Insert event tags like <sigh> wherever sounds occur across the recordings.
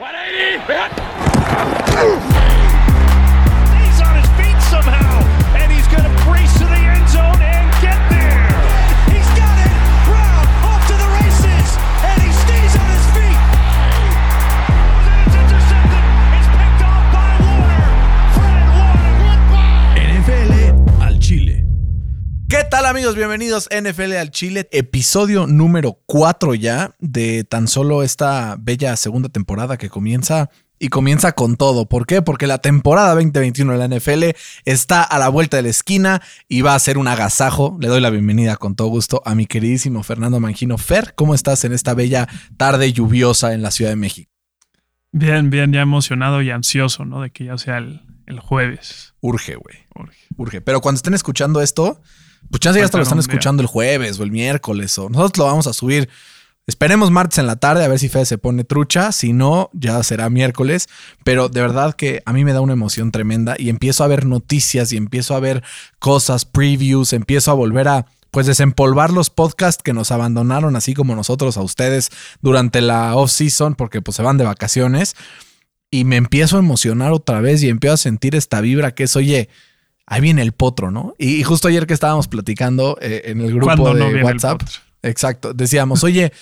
180! Tal amigos? Bienvenidos NFL al Chile, episodio número 4 ya de tan solo esta bella segunda temporada que comienza y comienza con todo. ¿Por qué? Porque la temporada 2021 de la NFL está a la vuelta de la esquina y va a ser un agasajo. Le doy la bienvenida con todo gusto a mi queridísimo Fernando Mangino. Fer, ¿cómo estás en esta bella tarde lluviosa en la Ciudad de México? Bien, bien, ya emocionado y ansioso, ¿no? De que ya sea el, el jueves. Urge, güey. Urge. Urge. Pero cuando estén escuchando esto, pues chance ya hasta lo están escuchando el jueves o el miércoles o nosotros lo vamos a subir. Esperemos martes en la tarde a ver si Fede se pone trucha. Si no, ya será miércoles. Pero de verdad que a mí me da una emoción tremenda y empiezo a ver noticias y empiezo a ver cosas, previews, empiezo a volver a pues desempolvar los podcasts que nos abandonaron así como nosotros a ustedes durante la off season porque pues se van de vacaciones y me empiezo a emocionar otra vez y empiezo a sentir esta vibra que es, oye, ahí viene el potro, ¿no? Y, y justo ayer que estábamos platicando eh, en el grupo ¿Cuándo de no WhatsApp, exacto, decíamos, oye,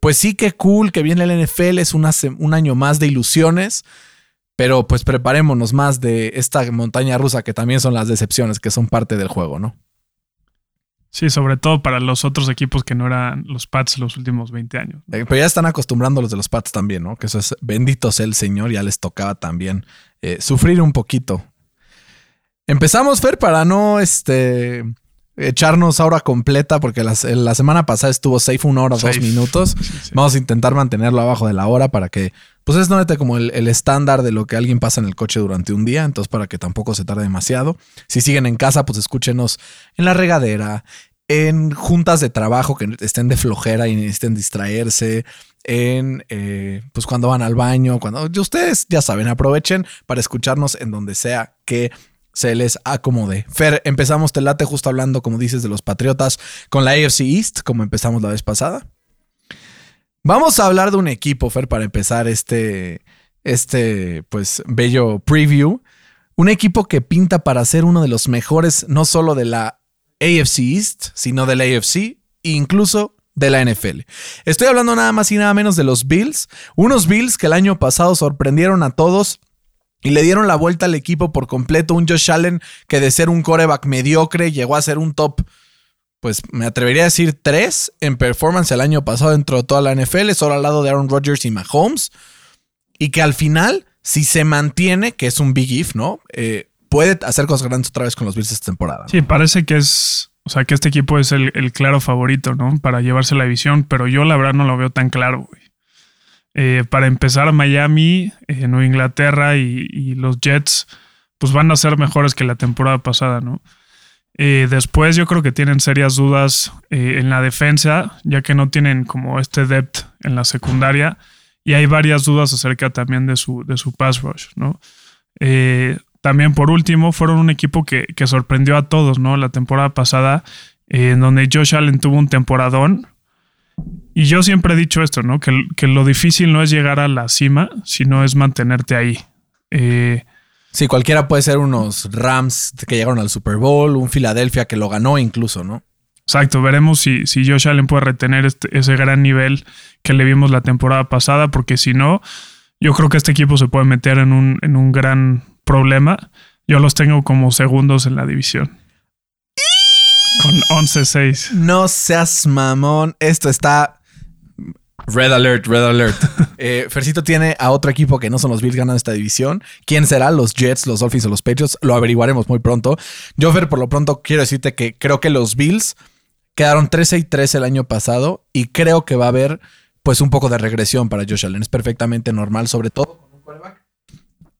pues sí que cool que viene el NFL, es una un año más de ilusiones, pero pues preparémonos más de esta montaña rusa que también son las decepciones, que son parte del juego, ¿no? Sí, sobre todo para los otros equipos que no eran los Pats los últimos 20 años. Eh, Pero ya están acostumbrando los de los Pats también, ¿no? Que eso es bendito sea el Señor, ya les tocaba también eh, sufrir un poquito. Empezamos, Fer, para no este, echarnos ahora completa, porque la, la semana pasada estuvo safe una hora, Safe. dos minutos. Sí, sí. Vamos a intentar mantenerlo abajo de la hora para que, pues es neta como el, el estándar de lo que alguien pasa en el coche durante un día, entonces para que tampoco se tarde demasiado. Si siguen en casa, pues escúchenos en la regadera, en juntas de trabajo que estén de flojera y necesiten distraerse, en eh, pues cuando van al baño, cuando ustedes ya saben, aprovechen para escucharnos en donde sea que se les acomode. Fer, empezamos te late justo hablando, como dices, de los Patriotas con la AFC East, como empezamos la vez pasada. Vamos a hablar de un equipo, Fer, para empezar este, este, pues, bello preview. Un equipo que pinta para ser uno de los mejores, no solo de la AFC East, sino de la AFC incluso de la NFL. Estoy hablando nada más y nada menos de los Bills. Unos Bills que el año pasado sorprendieron a todos y le dieron la vuelta al equipo por completo. Un Josh Allen que de ser un coreback mediocre llegó a ser un top, pues me atrevería a decir tres en performance el año pasado dentro de toda la NFL, solo al lado de Aaron Rodgers y Mahomes. Y que al final, si se mantiene, que es un big if, ¿no? Eh, puede hacer cosas grandes otra vez con los Bills esta temporada. Sí, parece que es. O sea, que este equipo es el, el claro favorito, ¿no? Para llevarse la división, pero yo la verdad no lo veo tan claro, güey. Eh, para empezar, Miami, eh, Nueva Inglaterra y, los Jets, pues van a ser mejores que la temporada pasada, ¿no? Eh, después yo creo que tienen serias dudas eh, en la defensa, ya que no tienen como este depth en la secundaria. Y hay varias dudas acerca también de su, de su pass rush, ¿no? También por último, fueron un equipo que, que sorprendió a todos, ¿no? La temporada pasada, en donde Josh Allen tuvo un temporadón. Y yo siempre he dicho esto, ¿no? Que, que lo difícil no es llegar a la cima, sino es mantenerte ahí. Eh, Sí, cualquiera puede ser unos Rams que llegaron al Super Bowl, un Philadelphia que lo ganó incluso, ¿no? Exacto, veremos si, si Josh Allen puede retener este- ese gran nivel que le vimos la temporada pasada, porque si no, yo creo que este equipo se puede meter en un, en un gran problema. Yo los tengo como segundos en la división. Con 11-6. No seas mamón. Esto está. Red alert, red alert. <laughs> Eh, Fercito tiene a otro equipo que no son los Bills ganando esta división. ¿Quién será? ¿Los Jets, los Dolphins o los Patriots? Lo averiguaremos muy pronto. Yo, Fer, por lo pronto quiero decirte que creo que los Bills quedaron 13 y 3 el año pasado y creo que va a haber pues un poco de regresión para Josh Allen. Es perfectamente normal, sobre todo con un coreback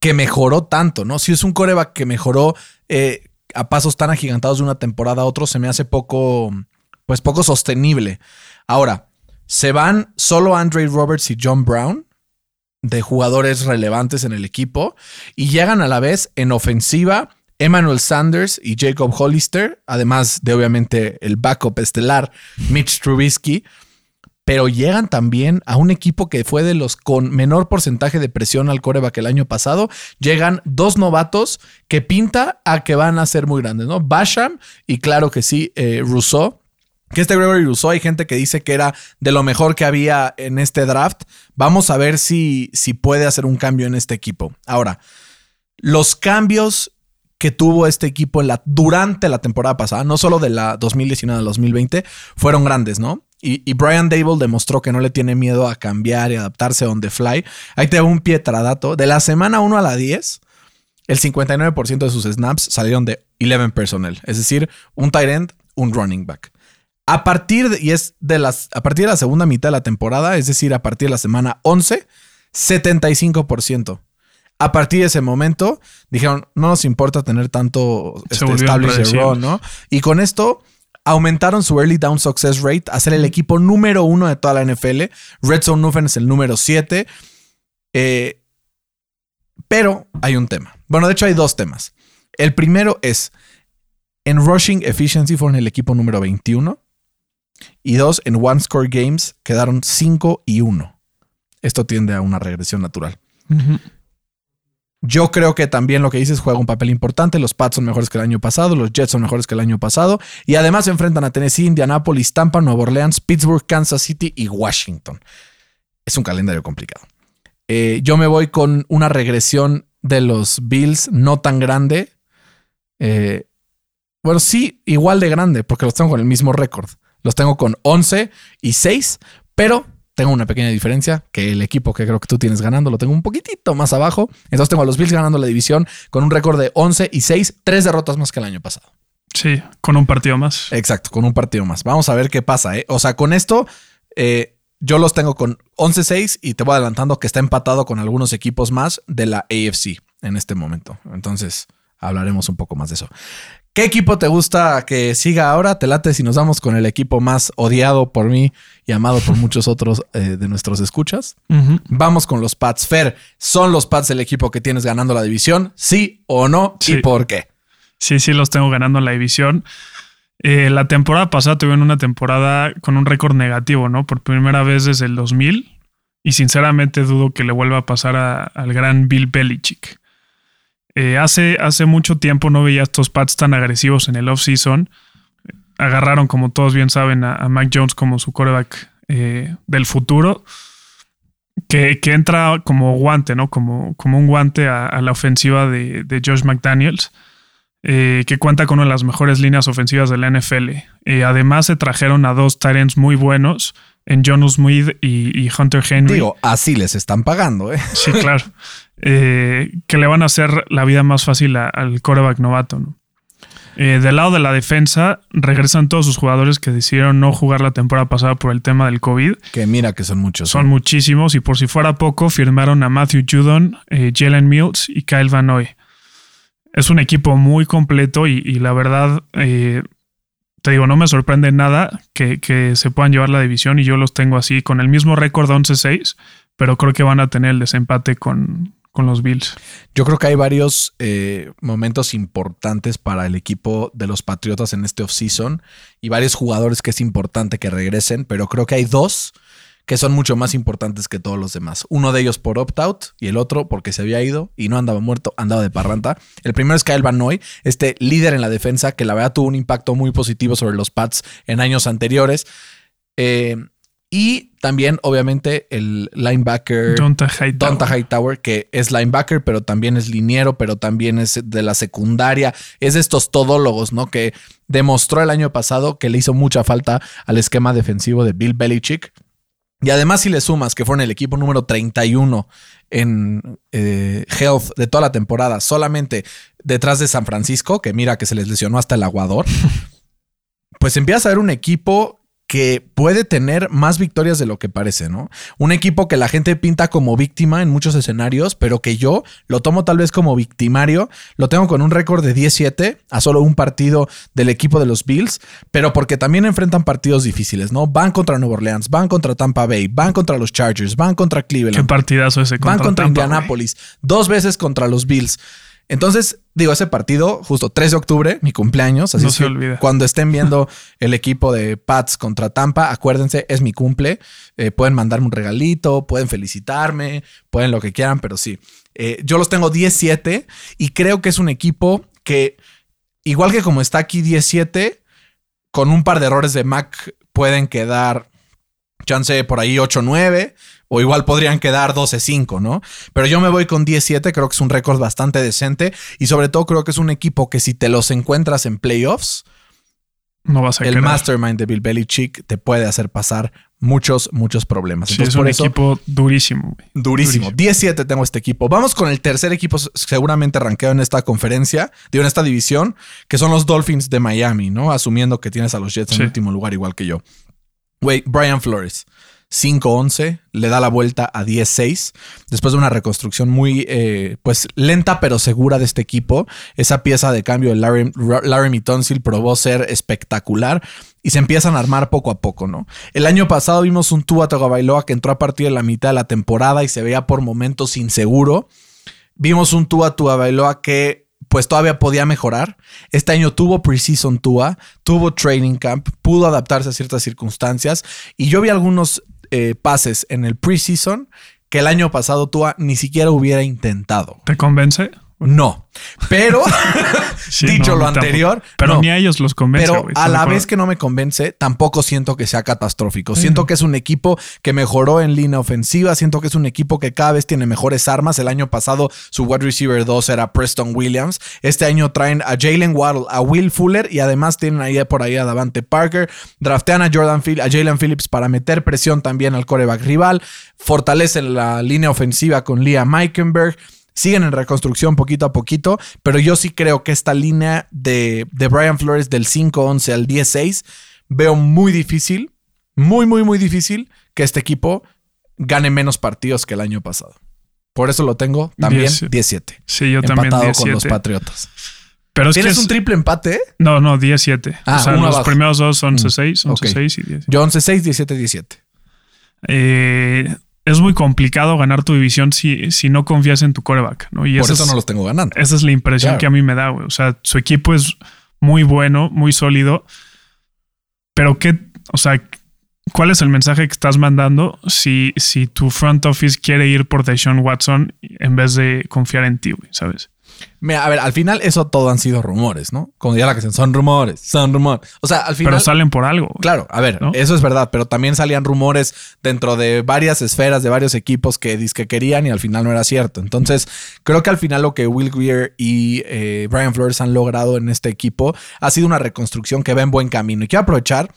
que mejoró tanto, ¿no? Si es un coreback que mejoró eh, a pasos tan agigantados de una temporada a otro, se me hace poco, pues poco sostenible. Ahora, se van solo Andre Roberts y John Brown de jugadores relevantes en el equipo y llegan a la vez en ofensiva Emmanuel Sanders y Jacob Hollister, además de obviamente el backup estelar Mitch Trubisky. pero llegan también a un equipo que fue de los con menor porcentaje de presión al coreback el año pasado. Llegan dos novatos que pinta a que van a ser muy grandes, ¿no? Basham y claro que sí, eh, Rousseau. Que este Gregory Rousseau hay gente que dice que era de lo mejor que había en este draft. Vamos a ver si, si puede hacer un cambio en este equipo. Ahora, los cambios que tuvo este equipo durante la temporada pasada, no solo de la 2019 a 2020, fueron grandes, ¿no? Y, Brian Dable demostró que no le tiene miedo a cambiar y adaptarse on the fly. Ahí te un pietradato. De la semana 1 a la 10, el 59% de sus snaps salieron de 11 personnel, es decir, un tight end, un running back. A partir de, y es de las, a partir de la segunda mitad de la temporada, es decir, a partir de la semana 11, 75%. A partir de ese momento dijeron, no nos importa tener tanto este, establish ¿no? Y con esto aumentaron su early down success rate a ser el equipo número uno de toda la NFL. Red Zone Nuffen es el número siete. Eh, pero hay un tema. Bueno, de hecho hay dos temas. El primero es, en rushing efficiency fueron el equipo número 21. Y dos, en one score games quedaron 5 y 1. Esto tiende a una regresión natural. Yo creo que también lo que dices juega un papel importante. Los Pats son mejores que el año pasado, los Jets son mejores que el año pasado. Y además se enfrentan a Tennessee, Indianapolis, Tampa, Nueva Orleans, Pittsburgh, Kansas City y Washington. Es un calendario complicado. Eh, yo me voy con una regresión de los Bills no tan grande. Eh, bueno, sí, igual de grande, porque los tengo con el mismo récord. Los tengo con 11 y 6, pero tengo una pequeña diferencia, que el equipo que creo que tú tienes ganando lo tengo un poquitito más abajo. Entonces tengo a los Bills ganando la división con un récord de 11 y 6, tres derrotas más que el año pasado. Sí, con un partido más. Exacto, con un partido más. Vamos a ver qué pasa. ¿eh? O sea, con esto eh, yo los tengo con 11-6 y te voy adelantando que está empatado con algunos equipos más de la AFC en este momento. Entonces hablaremos un poco más de eso. ¿Qué equipo te gusta que siga ahora? Te late si nos vamos con el equipo más odiado por mí y amado por muchos otros eh, de nuestros escuchas. Vamos con los Pats. Fer, ¿son los Pats el equipo que tienes ganando la división? ¿Sí o no? ¿Y por qué? Sí, sí, los tengo ganando la división. Eh, la temporada pasada tuvieron una temporada con un récord negativo, ¿no? Por primera vez desde el 2000. Y sinceramente dudo que le vuelva a pasar al gran Bill Belichick. Eh, hace, hace mucho tiempo no veía estos Pats tan agresivos en el off-season. Agarraron, como todos bien saben, a, Mac Jones como su quarterback eh, del futuro. Que, entra como guante, ¿no? Como, como un guante a, la ofensiva de, Josh McDaniels. Eh, que cuenta con una de las mejores líneas ofensivas de la NFL. además, se trajeron a dos Tyrants muy buenos en John Smith y, Hunter Henry. Digo, así les están pagando, ¿eh? Sí, claro. <laughs> Eh, que le van a hacer la vida más fácil al coreback novato. ¿no? Eh, del lado de la defensa, regresan todos sus jugadores que decidieron no jugar la temporada pasada por el tema del COVID. Que mira que son muchos. Son muchísimos y por si fuera poco, firmaron a Matthew Judon, eh, Jalen Mills y Kyle Van Noy. Es un equipo muy completo y, la verdad, te digo, no me sorprende nada que, que, se puedan llevar la división y yo los tengo así con el mismo récord 11-6, pero creo que van a tener el desempate con, con los Bills. Yo creo que hay varios eh, momentos importantes para el equipo de los Patriotas en este offseason y varios jugadores que es importante que regresen, pero creo que hay dos que son mucho más importantes que todos los demás. Uno de ellos por opt-out y el otro porque se había ido y no andaba muerto, andaba de parranta. El primero es Kyle Van Noy, este líder en la defensa que la verdad tuvo un impacto muy positivo sobre los Pats en años anteriores. Eh, y también, obviamente, el linebacker Donta Hightower. Hightower, que es linebacker, pero también es liniero, pero también es de la secundaria. Es de estos todólogos, ¿no? Que demostró el año pasado que le hizo mucha falta al esquema defensivo de Bill Belichick. Y además, si le sumas que fueron el equipo número 31 en eh, health de toda la temporada, solamente detrás de San Francisco, que mira que se les lesionó hasta el aguador, <laughs> pues empieza a ver un equipo que puede tener más victorias de lo que parece, ¿no? Un equipo que la gente pinta como víctima en muchos escenarios, pero que yo lo tomo tal vez como victimario. Lo tengo con un récord de 17 a solo un partido del equipo de los Bills, pero porque también enfrentan partidos difíciles, ¿no? Van contra Nueva Orleans, van contra Tampa Bay, van contra los Chargers, van contra Cleveland. Qué partidazo ese contra Van contra Indianapolis, dos veces contra los Bills. Entonces, digo, ese partido, justo 3 de octubre, mi cumpleaños. Así No se que olvida. Cuando estén viendo <laughs> el equipo de Pats contra Tampa, acuérdense, es mi cumple. Eh, pueden mandarme un regalito, pueden felicitarme, pueden lo que quieran, pero sí. Eh, yo los tengo 17 y creo que es un equipo que, igual que como está aquí 17, con un par de errores de Mac pueden quedar, chance por ahí 8-9 o igual podrían quedar 12-5, ¿no? Pero yo me voy con 17, creo que es un récord bastante decente y sobre todo creo que es un equipo que si te los encuentras en playoffs, No vas a el mastermind de Bill Belichick te puede hacer pasar muchos, muchos problemas. Sí, Entonces, es un por eso, equipo durísimo. güey. durísimo. 17 tengo este equipo. Vamos con el tercer equipo seguramente rankeado en esta conferencia, digo, en esta división, que son los Dolphins de Miami, ¿no? Asumiendo que tienes a los Jets en Sí. último lugar igual que yo. Güey, Brian Flores. 5-11, le da la vuelta a 10-6, después de una reconstrucción muy, eh, pues, lenta pero segura de este equipo. Esa pieza de cambio de Larry, Larry Tonsil probó ser espectacular y se empiezan a armar poco a poco, ¿no? El año pasado vimos un Tua Tagovailoa que entró a partir de la mitad de la temporada y se veía por momentos inseguro. Vimos un Tua Tagovailoa que pues todavía podía mejorar. Este año tuvo preseason Tua, tuvo training camp, pudo adaptarse a ciertas circunstancias y yo vi algunos eh, pases en el preseason que el año pasado Tua ni siquiera hubiera intentado. ¿Te convence? No, pero <laughs> <laughs> Sí, dicho no, lo tampoco. anterior, Pero no. ni a ellos los convence. Pero a ¿estás de la vez que no me convence, tampoco siento que sea catastrófico. Siento que es un equipo que mejoró en línea ofensiva. Siento que es un equipo que cada vez tiene mejores armas. El año pasado su wide receiver 2 era Preston Williams. Este año traen a Jalen Waddle, a Will Fuller y además tienen ahí por ahí a Davante Parker. Draftean a Jordan Phil- a Jalen Phillips para meter presión también al coreback rival. Fortalecen la línea ofensiva con Liam Meikenberg. Siguen en reconstrucción poquito a poquito, pero yo sí creo que esta línea de, de Brian Flores del 5-11 al 10-6 veo muy difícil, muy, muy, muy difícil que este equipo gane menos partidos que el año pasado. Por eso lo tengo también 17. 17. Sí, yo también empatado 17. con los Patriotas. Pero es que ¿Tienes es- un triple empate? No, no, 17. Ah, o sea, los abajo. primeros dos son Mm, 11-6, 11-6 y 10. Yo 11-6, 17-17. Eh, es muy complicado ganar tu división si, si no confías en tu coreback, ¿no? Y Por eso es, no los tengo ganando. esa es la impresión Claro. que a mí me da, güey. O sea, su equipo es muy bueno, muy sólido. Pero qué, o sea, ¿cuál es el mensaje que estás mandando si, si tu front office quiere ir por Deshaun Watson en vez de confiar en ti, güey? ¿Sabes? Mira, a ver, al final eso todo han sido rumores, ¿no? Como ya la que son rumores, son rumores. O sea, al final... Pero salen por algo. Claro, a ver, ¿No? eso es verdad, pero también salían rumores dentro de varias esferas de varios equipos que que querían y al final no era cierto. Entonces, creo que al final lo que Will Greer y eh, Brian Flores han logrado en este equipo ha sido una reconstrucción que va en buen camino. Y quiero aprovechar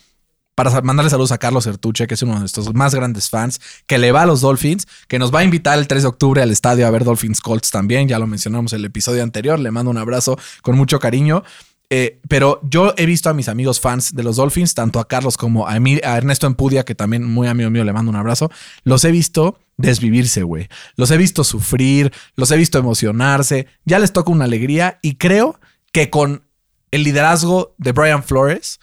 para mandarle saludos a Carlos Ertuche, que es uno de nuestros más grandes fans, que le va a los Dolphins, que nos va a invitar el 3 de octubre al estadio a ver Dolphins Colts también. Ya lo mencionamos en el episodio anterior. Le mando un abrazo con mucho cariño. Eh, pero yo he visto a mis amigos fans de los Dolphins, tanto a Carlos como a, a Ernesto Empudia, que también muy amigo mío, le mando un abrazo. Los he visto desvivirse, güey. Los he visto sufrir, los he visto emocionarse. Ya les toca una alegría y creo que con el liderazgo de Brian Flores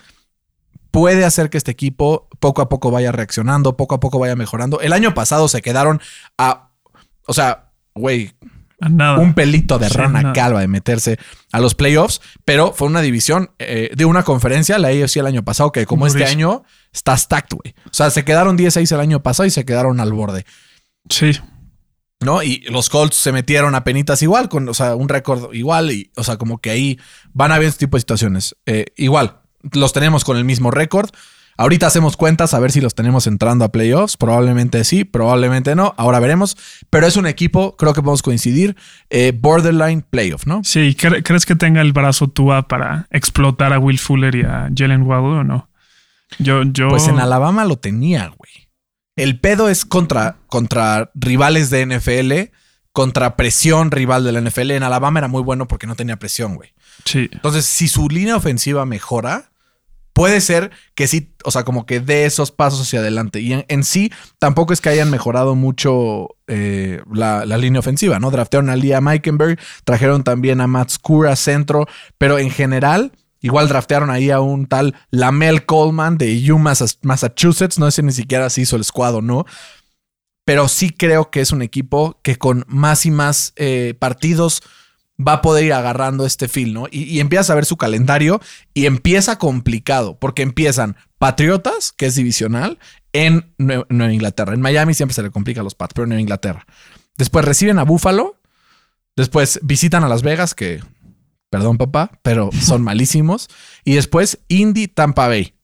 puede hacer que este equipo poco a poco vaya reaccionando, poco a poco vaya mejorando. El año pasado se quedaron a, o sea, güey, Nada. un pelito de Sí, rana nada. calva de meterse a los playoffs, pero fue una división eh, de una conferencia, la AFC el año pasado, que como este año está stacked, güey. O sea, se quedaron 16 el año pasado y se quedaron al borde, Sí. ¿no? Y los Colts se metieron a penitas igual, con, o sea, un récord igual, y, o sea, como que ahí van a haber este tipo de situaciones. Eh, igual, los tenemos con el mismo récord. Ahorita hacemos cuentas a ver si los tenemos entrando a playoffs. Probablemente sí, probablemente no. Ahora veremos. Pero es un equipo, creo que podemos coincidir, eh, borderline playoff, ¿no? Sí, ¿cre- ¿crees que tenga el brazo Tua para explotar a Will Fuller y a Jalen Waddle o no? Yo, yo. Pues en Alabama lo tenía, güey. El pedo es contra, contra rivales de NFL, contra presión rival de la NFL. En Alabama era muy bueno porque no tenía presión, güey. Sí. Entonces, si su línea ofensiva mejora, puede ser que sí, o sea, como que dé esos pasos hacia adelante. Y en, sí, tampoco es que hayan mejorado mucho eh, la, línea ofensiva, ¿no? Draftearon a Liam Meikenberg, trajeron también a Matt Skura centro, pero en general, igual draftearon ahí a un tal Lamel Coleman de UMass Massachusetts, no sé ni siquiera si hizo el squad o no. Pero sí creo que es un equipo que con más y más eh, partidos va a poder ir agarrando este feel, ¿no? Y, y empiezas a ver su calendario y empieza complicado, porque empiezan Patriotas, que es divisional, en Nue- Nueva Inglaterra. En Miami siempre se le complica a los Pats, pero en Nueva Inglaterra. Después reciben a Buffalo, después visitan a Las Vegas, que, perdón papá, pero son <laughs> malísimos. Y después Indy, Tampa Bay.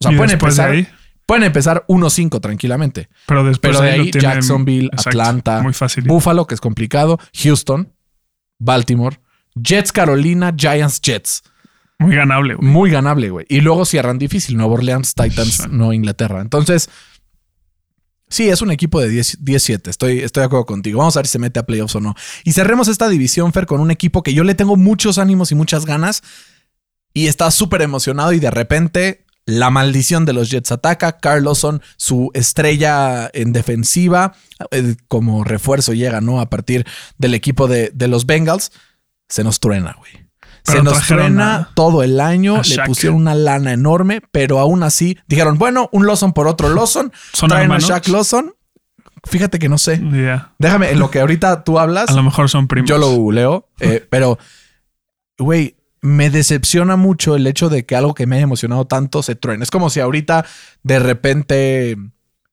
O sea, pueden empezar, ahí, pueden empezar 1-5 tranquilamente. pero después Pero de ahí tienen- Jacksonville, Exacto, Atlanta, Muy fácil. Buffalo, que es complicado, Houston, Baltimore, Jets, Carolina, Giants, Jets. Muy ganable, güey. Muy ganable, güey. Y luego cierran difícil. Nueva Orleans, Titans, no Inglaterra. Entonces, sí, es un equipo de 10 17. Estoy, estoy de acuerdo contigo. Vamos a ver si se mete a playoffs o no. Y cerremos esta división, Fer, con un equipo que yo le tengo muchos ánimos y muchas ganas. Y está súper emocionado y de repente la maldición de los Jets ataca. Carl Lawson, su estrella en defensiva, eh, como refuerzo llega, ¿no? A partir del equipo de, de los Bengals, se nos truena, güey. Se nos truena todo el año, le pusieron una lana enorme, pero aún así dijeron, bueno, un Lawson por otro Lawson, <laughs> ¿Son traen hermanos? a Shaq Lawson. Fíjate que no sé. Déjame, en lo que ahorita tú hablas, A lo mejor son primos. yo lo googleo, eh, <laughs> pero, güey, me decepciona mucho el hecho de que algo que me haya emocionado tanto se truene. Es como si ahorita de repente,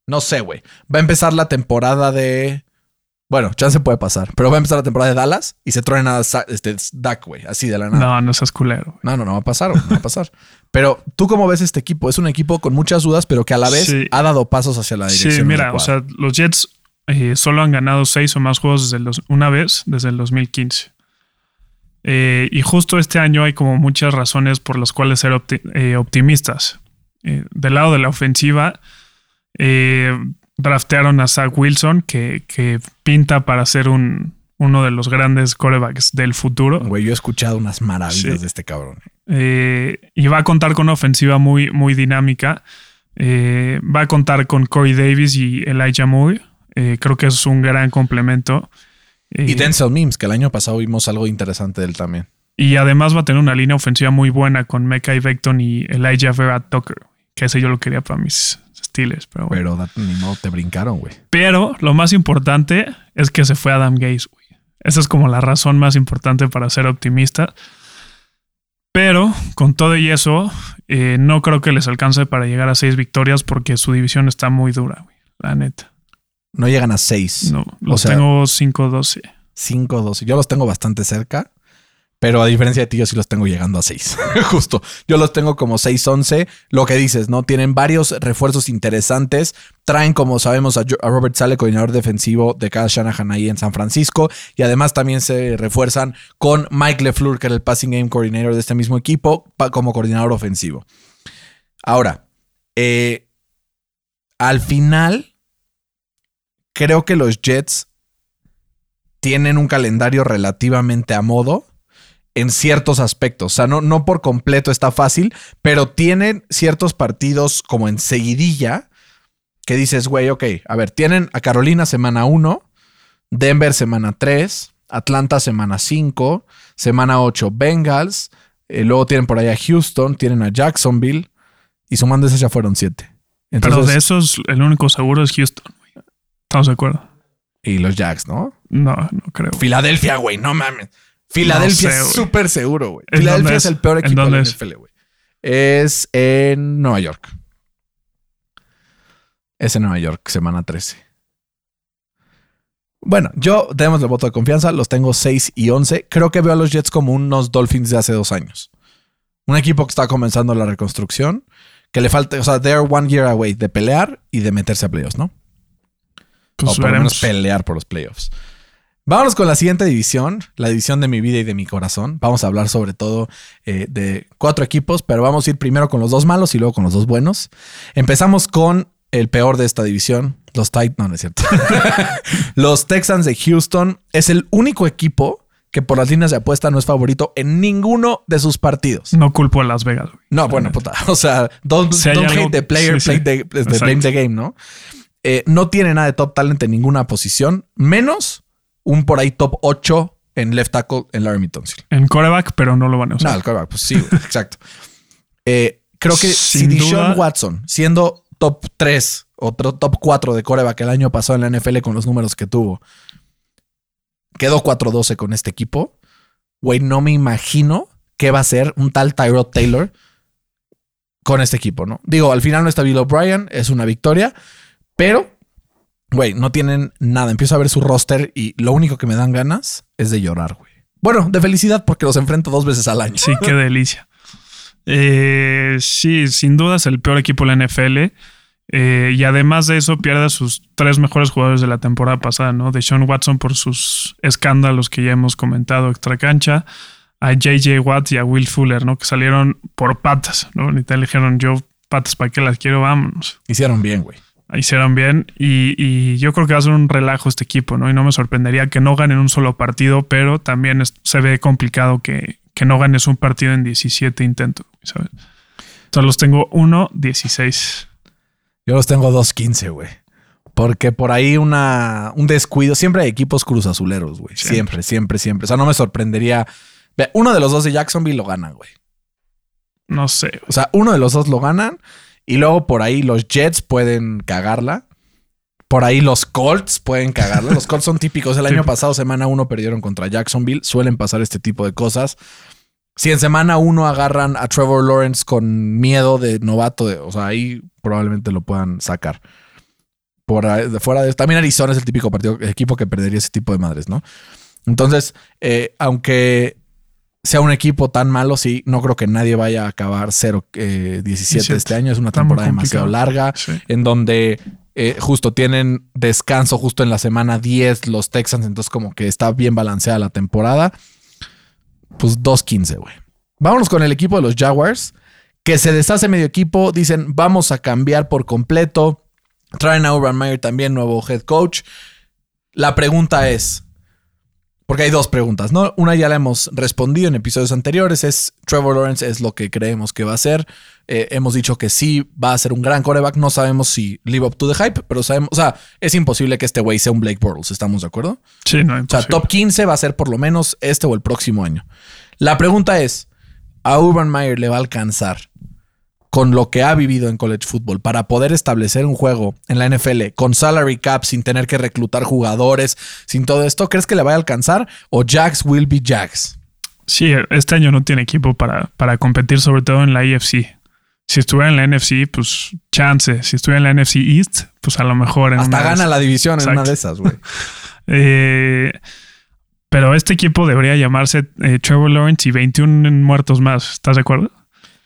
no sé, güey, va a empezar la temporada de... Bueno, chance puede pasar, pero va a empezar la temporada de Dallas y se truena este, Dak, güey, así de la nada. No, no seas culero. No, no, no va a pasar, no va a pasar. Pero tú cómo ves este equipo? Es un equipo con muchas dudas, pero que a la vez Sí. ha dado pasos hacia la dirección. Sí, mira, o sea, los Jets eh, solo han ganado seis o más juegos desde los, una vez desde el 2015. Eh, y justo este año hay como muchas razones por las cuales ser opti- eh, optimistas. Eh, del lado de la ofensiva, draftearon a Zach Wilson, que, que pinta para ser un, uno de los grandes corebacks del futuro. Güey, yo he escuchado unas maravillas Sí. de este cabrón. Y va a contar con una ofensiva muy, muy dinámica. Va a contar con Corey Davis y Elijah Moore. Creo que es un gran complemento. Eh, Y Denzel Mims, que el año pasado vimos algo interesante de él también. y además va a tener una línea ofensiva muy buena con Mecca y Beckton y Elijah Vera Tucker. Que ese yo lo quería para mis Steelers. Pero, bueno. Pero da- ni modo, te brincaron, güey. Pero lo más importante es que se fue Adam Gaze. güey. Esa es como la razón más importante para ser optimista. Pero con todo y eso, eh, no creo que les alcance para llegar a seis victorias porque su división está muy dura, güey. La neta. No llegan a 6. No, los sea- tengo 5-12. 5, 12. Yo los tengo bastante cerca, pero a diferencia de ti, yo sí los tengo llegando a 6. <laughs> Justo. Yo los tengo como 6, 11. Lo que dices, ¿no? Tienen varios refuerzos interesantes. Traen, como sabemos, a, Robert Sale, coordinador defensivo de Kyle Shanahan ahí en San Francisco. Y además también se refuerzan con Mike LeFleur, que era el passing game coordinator de este mismo equipo, como coordinador ofensivo. Ahora, eh, al final, creo que los Jets tienen un calendario relativamente a modo en ciertos aspectos. O sea, no, no por completo está fácil, pero tienen ciertos partidos como en seguidilla que dices, güey, ok, a ver, tienen a Carolina semana 1, Denver semana 3, Atlanta semana 5, semana 8 Bengals, eh, luego tienen por ahí a Houston, tienen a Jacksonville y sumando esas ya fueron 7. Pero de esos, el único seguro es Houston. ¿Estamos de acuerdo? Y los Jacks, ¿no? No, no creo. Filadelfia, güey, no mames. Filadelfia No sé, es súper seguro, güey. ¿En Filadelfia es es? el peor ¿En equipo de la? NFL, güey. Es en Nueva York. Es en Nueva York, semana 13. Bueno, yo tenemos el voto de confianza, los tengo 6 y 11. Creo que veo a los Jets como unos Dolphins de hace dos años. Un equipo que está comenzando la reconstrucción, que le falta, o sea, they're one year away de pelear y de meterse a playoffs, ¿no? Pues o por lo menos pelear por los playoffs. Vámonos con la siguiente división, la división de mi vida y de mi corazón. Vamos a hablar sobre todo eh, de cuatro equipos, pero vamos a ir primero con los dos malos y luego con los dos buenos. Empezamos con el peor de esta división, los Titans. No, no es cierto. <laughs> los Texans de Houston es el único equipo que por las líneas de apuesta no es favorito en ninguno de sus partidos. No culpo a Las Vegas. güey. No, bueno, puta. <laughs> O sea, don't, Si don't algo- hate the player, sí, play sí. the, blame the game, ¿no? Eh, no tiene nada de top talent en ninguna posición, menos un por ahí top 8 en left tackle en Larry Tunsil. En coreback, pero no lo van a No, usar. el quarterback, pues sí, <laughs> exacto. Eh, creo que si Sin Deshaun duda. Watson, siendo top 3 o top 4 de coreback el año pasado en la NFL con los números que tuvo, quedó 4-12 con este equipo, güey, no me imagino qué va a ser un tal Tyrod Taylor con este equipo, ¿no? Digo, al final no está Bill O'Brien, es una victoria, pero, güey, no tienen nada. Empiezo a ver su roster y lo único que me dan ganas es de llorar, güey. Bueno, de felicidad porque los enfrento dos veces al año. Sí, qué delicia. Eh, sí, sin duda es el peor equipo de la NFL. Eh, y además de eso, pierde a sus tres mejores jugadores de la temporada pasada, ¿no? De Sean Watson por sus escándalos que ya hemos comentado extra cancha, a JJ Watt y a Will Fuller, ¿no? Que salieron por patas, ¿no? Ni te dijeron yo, patas, ¿para qué las quiero? Vámonos. Hicieron bien, güey. Hicieron bien y, y, yo creo que va a ser un relajo este equipo, ¿no? Y no me sorprendería que no ganen un solo partido, pero también es, se ve complicado que, que no ganes un partido en 17 intentos, ¿sabes? Entonces los tengo 1-16. Yo los tengo 2-15, güey. Porque por ahí una, un descuido. Siempre hay equipos cruzazuleros, güey. Siempre. siempre, siempre, siempre. O sea, no me sorprendería. Uno de los dos de Jacksonville lo ganan, güey. No sé. O sea, uno de los dos lo ganan. Y luego por ahí los Jets pueden cagarla. Por ahí los Colts pueden cagarla. Los Colts son típicos. El año pasado, semana uno, perdieron contra Jacksonville. Suelen pasar este tipo de cosas. Si en semana uno agarran a Trevor Lawrence con miedo de novato, de, o sea, ahí probablemente lo puedan sacar. Por de fuera de también Arizona es el típico partido, equipo que perdería ese tipo de madres, ¿no? Entonces, eh, aunque sea un equipo tan malo, sí, no creo que nadie vaya a acabar 0-17 eh, este año. Es una temporada demasiado larga en donde eh, justo tienen descanso justo en la semana 10 los Texans, entonces como que está bien balanceada la temporada. Pues 2-15, güey. Vámonos con el equipo de los Jaguars, que se deshace medio equipo, dicen vamos a cambiar por completo. Traen a Urban Meyer también, nuevo head coach. La pregunta es, porque hay dos preguntas, ¿no? Una ya la hemos respondido en episodios anteriores, es Trevor Lawrence es lo que creemos que va a ser. Eh, hemos dicho que sí va a ser un gran coreback, no sabemos si live up to the hype, pero sabemos, o sea, es imposible que este güey sea un Blake Bortles, ¿estamos de acuerdo? Sí, no, O sea, top 15 va a ser por lo menos este o el próximo año. La pregunta es, ¿a Urban Meyer le va a alcanzar con lo que ha vivido en college football para poder establecer un juego en la NFL con salary cap sin tener que reclutar jugadores, sin todo esto, ¿crees que le va a alcanzar o Jags will be Jags? Sí, este año no tiene equipo para, para competir, sobre todo en la IFC. Si estuviera en la NFC, pues chance. Si estuviera en la NFC East, pues a lo mejor. En Hasta gana la división en una de esas, güey. <laughs> eh, pero este equipo debería llamarse eh, Trevor Lawrence y 21 muertos más. ¿Estás de acuerdo?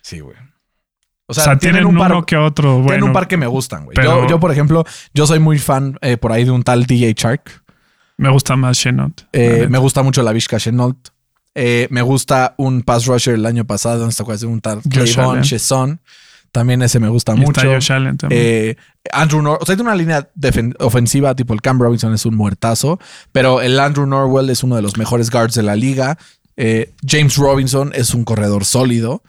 Sí, güey. O sea, tienen, un par, que otro. Bueno, tienen un par que me gustan, güey. Yo, por ejemplo, yo soy muy fan eh, por ahí de un tal DJ Shark. Me gusta más Chenault. Eh, me gusta mucho la Vizca Chenault. Eh, me gusta un pass rusher el año pasado, esta de un tal Clayvon Chesson. También ese me gusta mucho. Allen también. Andrew Norwell. O sea, hay una línea ofensiva, tipo el Cam Robinson es un muertazo, pero el Andrew Norwell es uno de los mejores guards de la liga. James Robinson es un corredor sólido.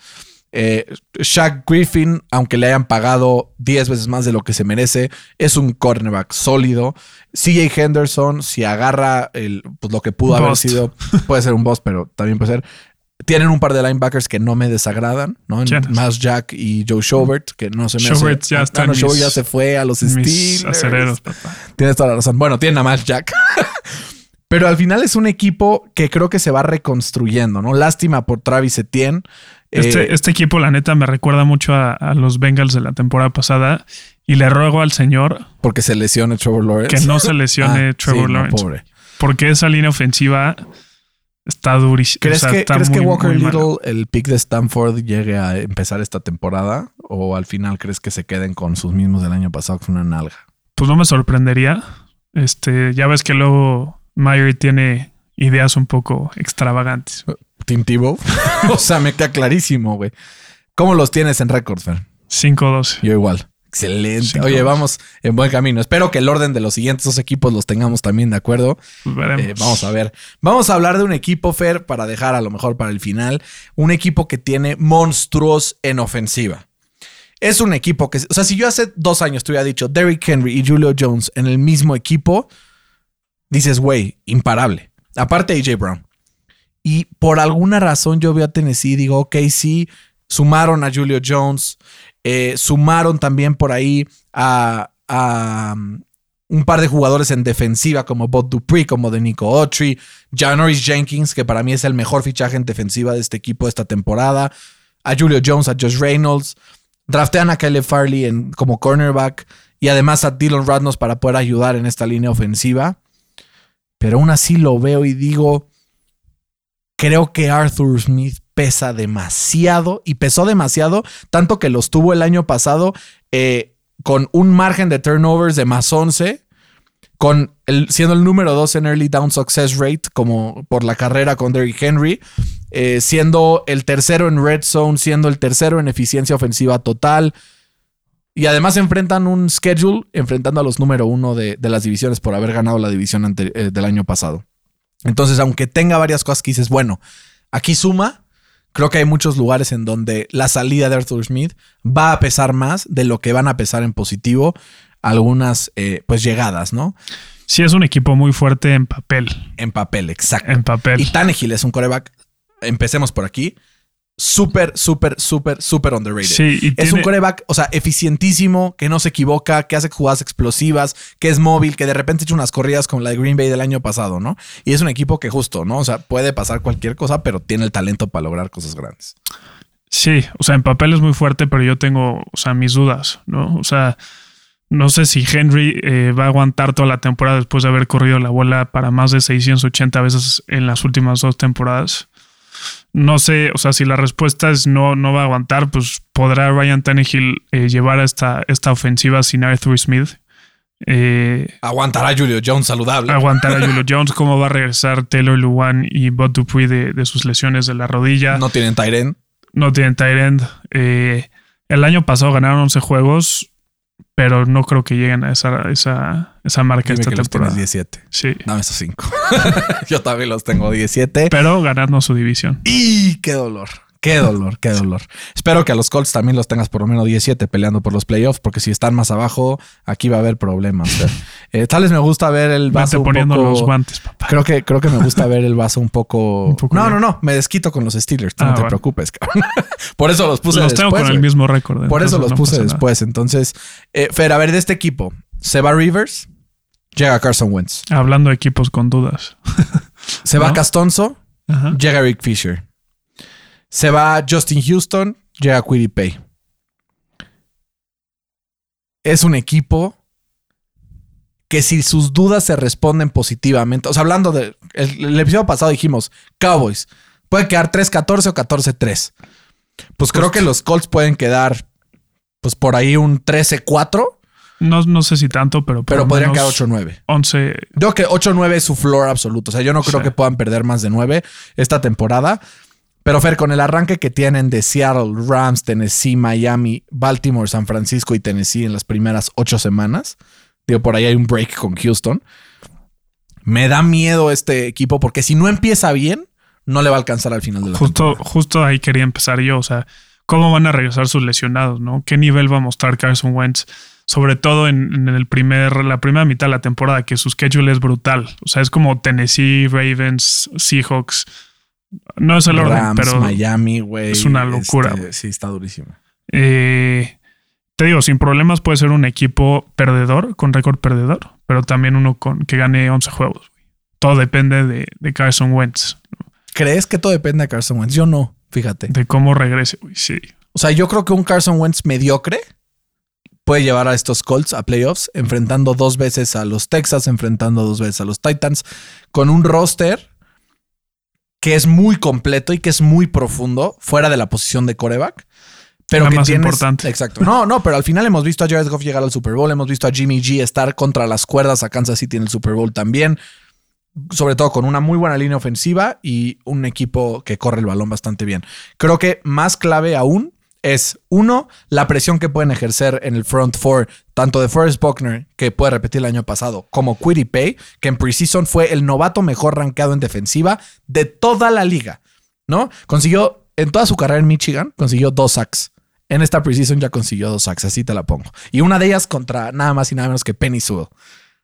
Eh, Shaq Griffin, aunque le hayan pagado 10 veces más de lo que se merece, es un cornerback sólido. CJ Henderson, si agarra el, pues, lo que pudo haber sido, <laughs> puede ser un boss, pero también puede ser. Tienen un par de linebackers que no me desagradan, ¿no? Más Jack y Joe Schobert, que no se me Schobert ya está. Ah, ya se fue a los Steelers. Tienes toda la razón. Bueno, tienen a más Jack. <laughs> Pero al final es un equipo que creo que se va reconstruyendo, ¿no? Lástima por Travis Etienne. Este, eh, este, equipo, la neta, me recuerda mucho a, los Bengals de la temporada pasada y le ruego al señor. Porque se lesione Trevor Lawrence. Que no se lesione ah, Trevor Lawrence. pobre. Porque esa línea ofensiva está durísima. ¿Crees, que, ¿crees que Walker Little, el pick de Stanford, llegue a empezar esta temporada? ¿O al final crees que se queden con sus mismos del año pasado, con una nalga? Pues no me sorprendería. Este, ya ves que luego Meyer tiene ideas un poco extravagantes. Tim <laughs> o sea, me queda clarísimo, güey. ¿Cómo los tienes en récord, Fer? 5-12. Yo igual. Excelente. Oye, vamos en buen camino. Espero que el orden de los siguientes dos equipos los tengamos también de acuerdo. Pues veremos. Eh, vamos a ver. Vamos a hablar de un equipo, Fer, para dejar a lo mejor para el final. Un equipo que tiene monstruos en ofensiva. Es un equipo que, o sea, si yo hace dos años te hubiera dicho Derrick Henry y Julio Jones en el mismo equipo, dices, güey, imparable. Aparte AJ Brown. Y por alguna razón yo veo a Tennessee y digo, ok, sí, sumaron a Julio Jones, eh, sumaron también por ahí a, un par de jugadores en defensiva como Bob Dupree, como de Nico Autry, Janoris Jenkins, que para mí es el mejor fichaje en defensiva de este equipo esta temporada, a Julio Jones, a Josh Reynolds, draftean a Caleb Farley en, como cornerback y además a Dylan Radnos para poder ayudar en esta línea ofensiva. Pero aún así lo veo y digo, creo que Arthur Smith pesa demasiado y pesó demasiado, tanto que los tuvo el año pasado eh, con un margen de turnovers de más 11, con siendo el número 2 en early down success rate, como por la carrera con Derrick Henry, eh, siendo el tercero en red zone, siendo el tercero en eficiencia ofensiva total. Y además enfrentan un schedule enfrentando a los número uno de, las divisiones por haber ganado la división eh, del año pasado. Entonces, aunque tenga varias cosas que dices, bueno, aquí suma, creo que hay muchos lugares en donde la salida de Arthur Smith va a pesar más de lo que van a pesar en positivo algunas eh, pues llegadas, ¿no? Sí, es un equipo muy fuerte en papel. En papel, exacto. En papel. Y Tannehill es un coreback empecemos por aquí. Súper, súper, súper, súper underrated. Sí, es un coreback, o sea, eficientísimo, que no se equivoca, que hace jugadas explosivas, que es móvil, que de repente echa unas corridas como la de Green Bay del año pasado, ¿no? Y es un equipo que justo, ¿no? O sea, puede pasar cualquier cosa, pero tiene el talento para lograr cosas grandes. Sí, o sea, en papel es muy fuerte, pero yo tengo, o sea, mis dudas, ¿no? O sea, no sé si Henry eh, va a aguantar toda la temporada después de haber corrido la bola para más de 680 veces en las últimas dos temporadas. No sé, o sea, si la respuesta es no, no va a aguantar, pues podrá Ryan Tannehill eh, llevar a esta, esta ofensiva sin Arthur Smith. Eh, aguantará Julio Jones saludable. Aguantará <laughs> Julio Jones. ¿Cómo va a regresar Taylor Luwan y Bob Dupuy de, sus lesiones de la rodilla? No tienen Tyrend. No tienen Tyrend. Eh, el año pasado ganaron 11 juegos pero no creo que lleguen a esa, esa, esa marca esta temporada. 17. Sí. Dame esos 5. <laughs> Yo también los tengo 17. Pero ganando su división. ¡Y qué dolor! Qué dolor, qué dolor. Espero que a los Colts también los tengas por lo menos 17 peleando por los playoffs, porque si están más abajo, aquí va a haber problemas. <laughs> eh, tal vez me gusta ver el vaso. poniendo los guantes, papá. Creo que, creo que me gusta ver el vaso un poco. <laughs> no, no, no. Me desquito con los Steelers. no ah, te preocupes, cabrón. <laughs> por eso los puse los después. Los tengo con el mismo récord. Por eso los puse después. Entonces, eh, Fer, a ver, de este equipo, se va Rivers, llega Carson Wentz. Hablando de equipos con dudas. se va Castonzo, llega Rick Fisher. Se va Justin Houston, llega Pay. Es un equipo que si sus dudas se responden positivamente, o sea, hablando del el, episodio pasado dijimos, Cowboys, puede quedar 3-14 o 14-3. Pues creo que los Colts pueden quedar, pues por ahí un 13-4. No, no sé si tanto, pero. Pero podrían quedar 8-9. 11. Yo creo que 8-9 es su floor absoluto. O sea, yo no creo que puedan perder más de 9 esta temporada. Pero Fer, con el arranque que tienen de Seattle, Rams, Tennessee, Miami, Baltimore, San Francisco y Tennessee en las primeras ocho semanas, digo, por ahí hay un break con Houston. Me da miedo este equipo porque si no empieza bien, no le va a alcanzar al final de la justo, temporada. Justo ahí quería empezar yo. O sea, ¿cómo van a regresar sus lesionados? ¿no? ¿Qué nivel va a mostrar Carson Wentz? Sobre todo en, el primer, la primera mitad de la temporada, que su schedule es brutal. O sea, es como Tennessee, Ravens, Seahawks. No es el orden, pero. Miami, güey. Es una locura. Este, sí, está durísimo. Eh, te digo, sin problemas puede ser un equipo perdedor, con récord perdedor, pero también uno con que gane 11 juegos. Todo depende de, Carson Wentz. ¿Crees que todo depende de Carson Wentz? Yo no, fíjate. De cómo regrese, güey, sí. O sea, yo creo que un Carson Wentz mediocre puede llevar a estos Colts a playoffs, enfrentando dos veces a los Texas, enfrentando dos veces a los Titans, con un roster que es muy completo y que es muy profundo fuera de la posición de coreback. Pero que más importante. Exacto. No, no, pero al final hemos visto a Jared Goff llegar al Super Bowl, hemos visto a Jimmy G estar contra las cuerdas a Kansas City en el Super Bowl también. Sobre todo con una muy buena línea ofensiva y un equipo que corre el balón bastante bien. Creo que más clave aún es, uno, la presión que pueden ejercer en el front four, tanto de Forrest Buckner, que puede repetir el año pasado, como Pay, que en preseason fue el novato mejor rankeado en defensiva de toda la liga, ¿no? Consiguió, en toda su carrera en Michigan, consiguió dos sacks. En esta preseason ya consiguió dos sacks, así te la pongo. Y una de ellas contra nada más y nada menos que Penny Sewell.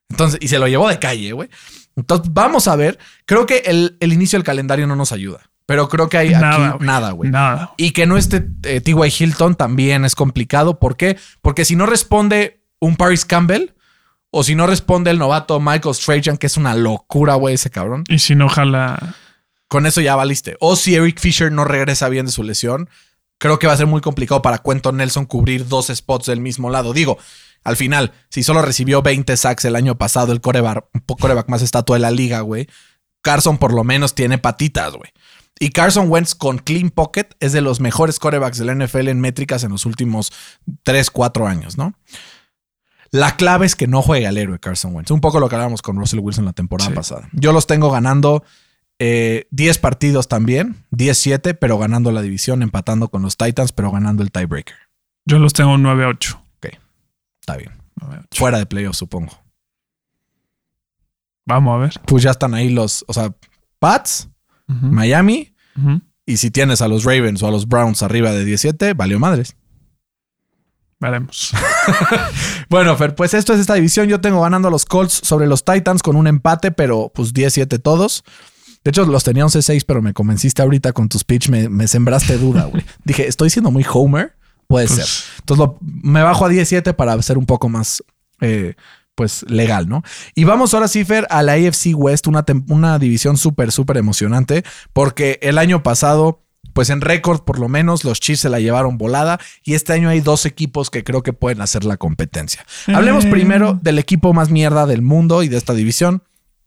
Entonces, y se lo llevó de calle, güey. Entonces, vamos a ver. Creo que el, el inicio del calendario no nos ayuda. Pero creo que hay aquí nada, güey. Nada. Y que no esté eh, T.Y. Hilton también es complicado. ¿Por qué? Porque si no responde un Paris Campbell O si no responde el novato Michael Strahan, que es una locura, güey, ese cabrón. Y si no jala. Con eso ya valiste. O si Eric Fisher no regresa bien de su lesión, creo que va a ser muy complicado para Quentin Nelson cubrir dos spots del mismo lado. Digo, al final, si solo recibió 20 sacks el año pasado, el coreback, coreback más estatua de la liga, güey. Carson por lo menos tiene patitas, güey. Y Carson Wentz con clean pocket es de los mejores corebacks de la NFL en métricas en los últimos 3, 4 años, ¿no? La clave es que no juegue al héroe Carson Wentz. Un poco lo que hablábamos con Russell Wilson la temporada Sí. pasada. Yo los tengo ganando eh, 10 partidos también, 10-7, pero ganando la división, empatando con los Titans, pero ganando el tiebreaker. Yo los tengo 9-8. Está bien. 9-8. Fuera de playoffs, supongo. Vamos a ver. Pues ya están ahí los, o sea, Pats, Miami, y si tienes a los Ravens o a los Browns arriba de 17, valió madres. Veremos. <laughs> Bueno, Fer, pues esto es esta división. Yo tengo ganando a los Colts sobre los Titans con un empate, pero pues 10-7 todos. De hecho, los tenía 11-6, pero me convenciste ahorita con tu speech. Me, me sembraste duda, güey. <laughs> Dije, ¿estoy siendo muy Homer? Puede Pues- ser. Entonces lo- me bajo a 17 para ser un poco más, eh, pues, legal, ¿no? Y vamos ahora sí, Fer, a la AFC West, una, una división súper, súper emocionante, porque el año pasado, pues en récord por lo menos, los Chiefs se la llevaron volada y este año hay dos equipos que creo que pueden hacer la competencia. Hablemos Eh. primero del equipo más mierda del mundo y de esta división.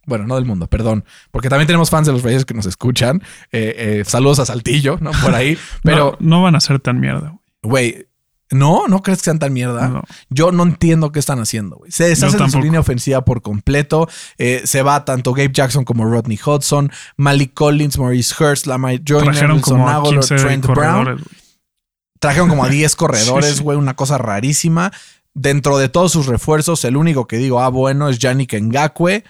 Bueno, no del mundo, perdón, porque también tenemos fans de los Reyes que nos escuchan. Eh, eh, saludos a Saltillo, ¿no? Por ahí. <laughs> Pero, no, no van a ser tan mierda. güey. No, no crees que sean tan mierda. No. Yo no entiendo qué están haciendo, güey. Se deshacen de su línea ofensiva por completo. Eh, se va tanto Gabe Jackson como Rodney Hudson, Malik Collins, Maurice Hurst, Lamar Joyner, Trajeron como a Aguilar, 15 Trent Brown. Trajeron como a 10 <laughs> corredores, Sí, sí. güey, una cosa rarísima. Dentro de todos sus refuerzos, el único que digo, ah, bueno, es Yannick Ngakwe.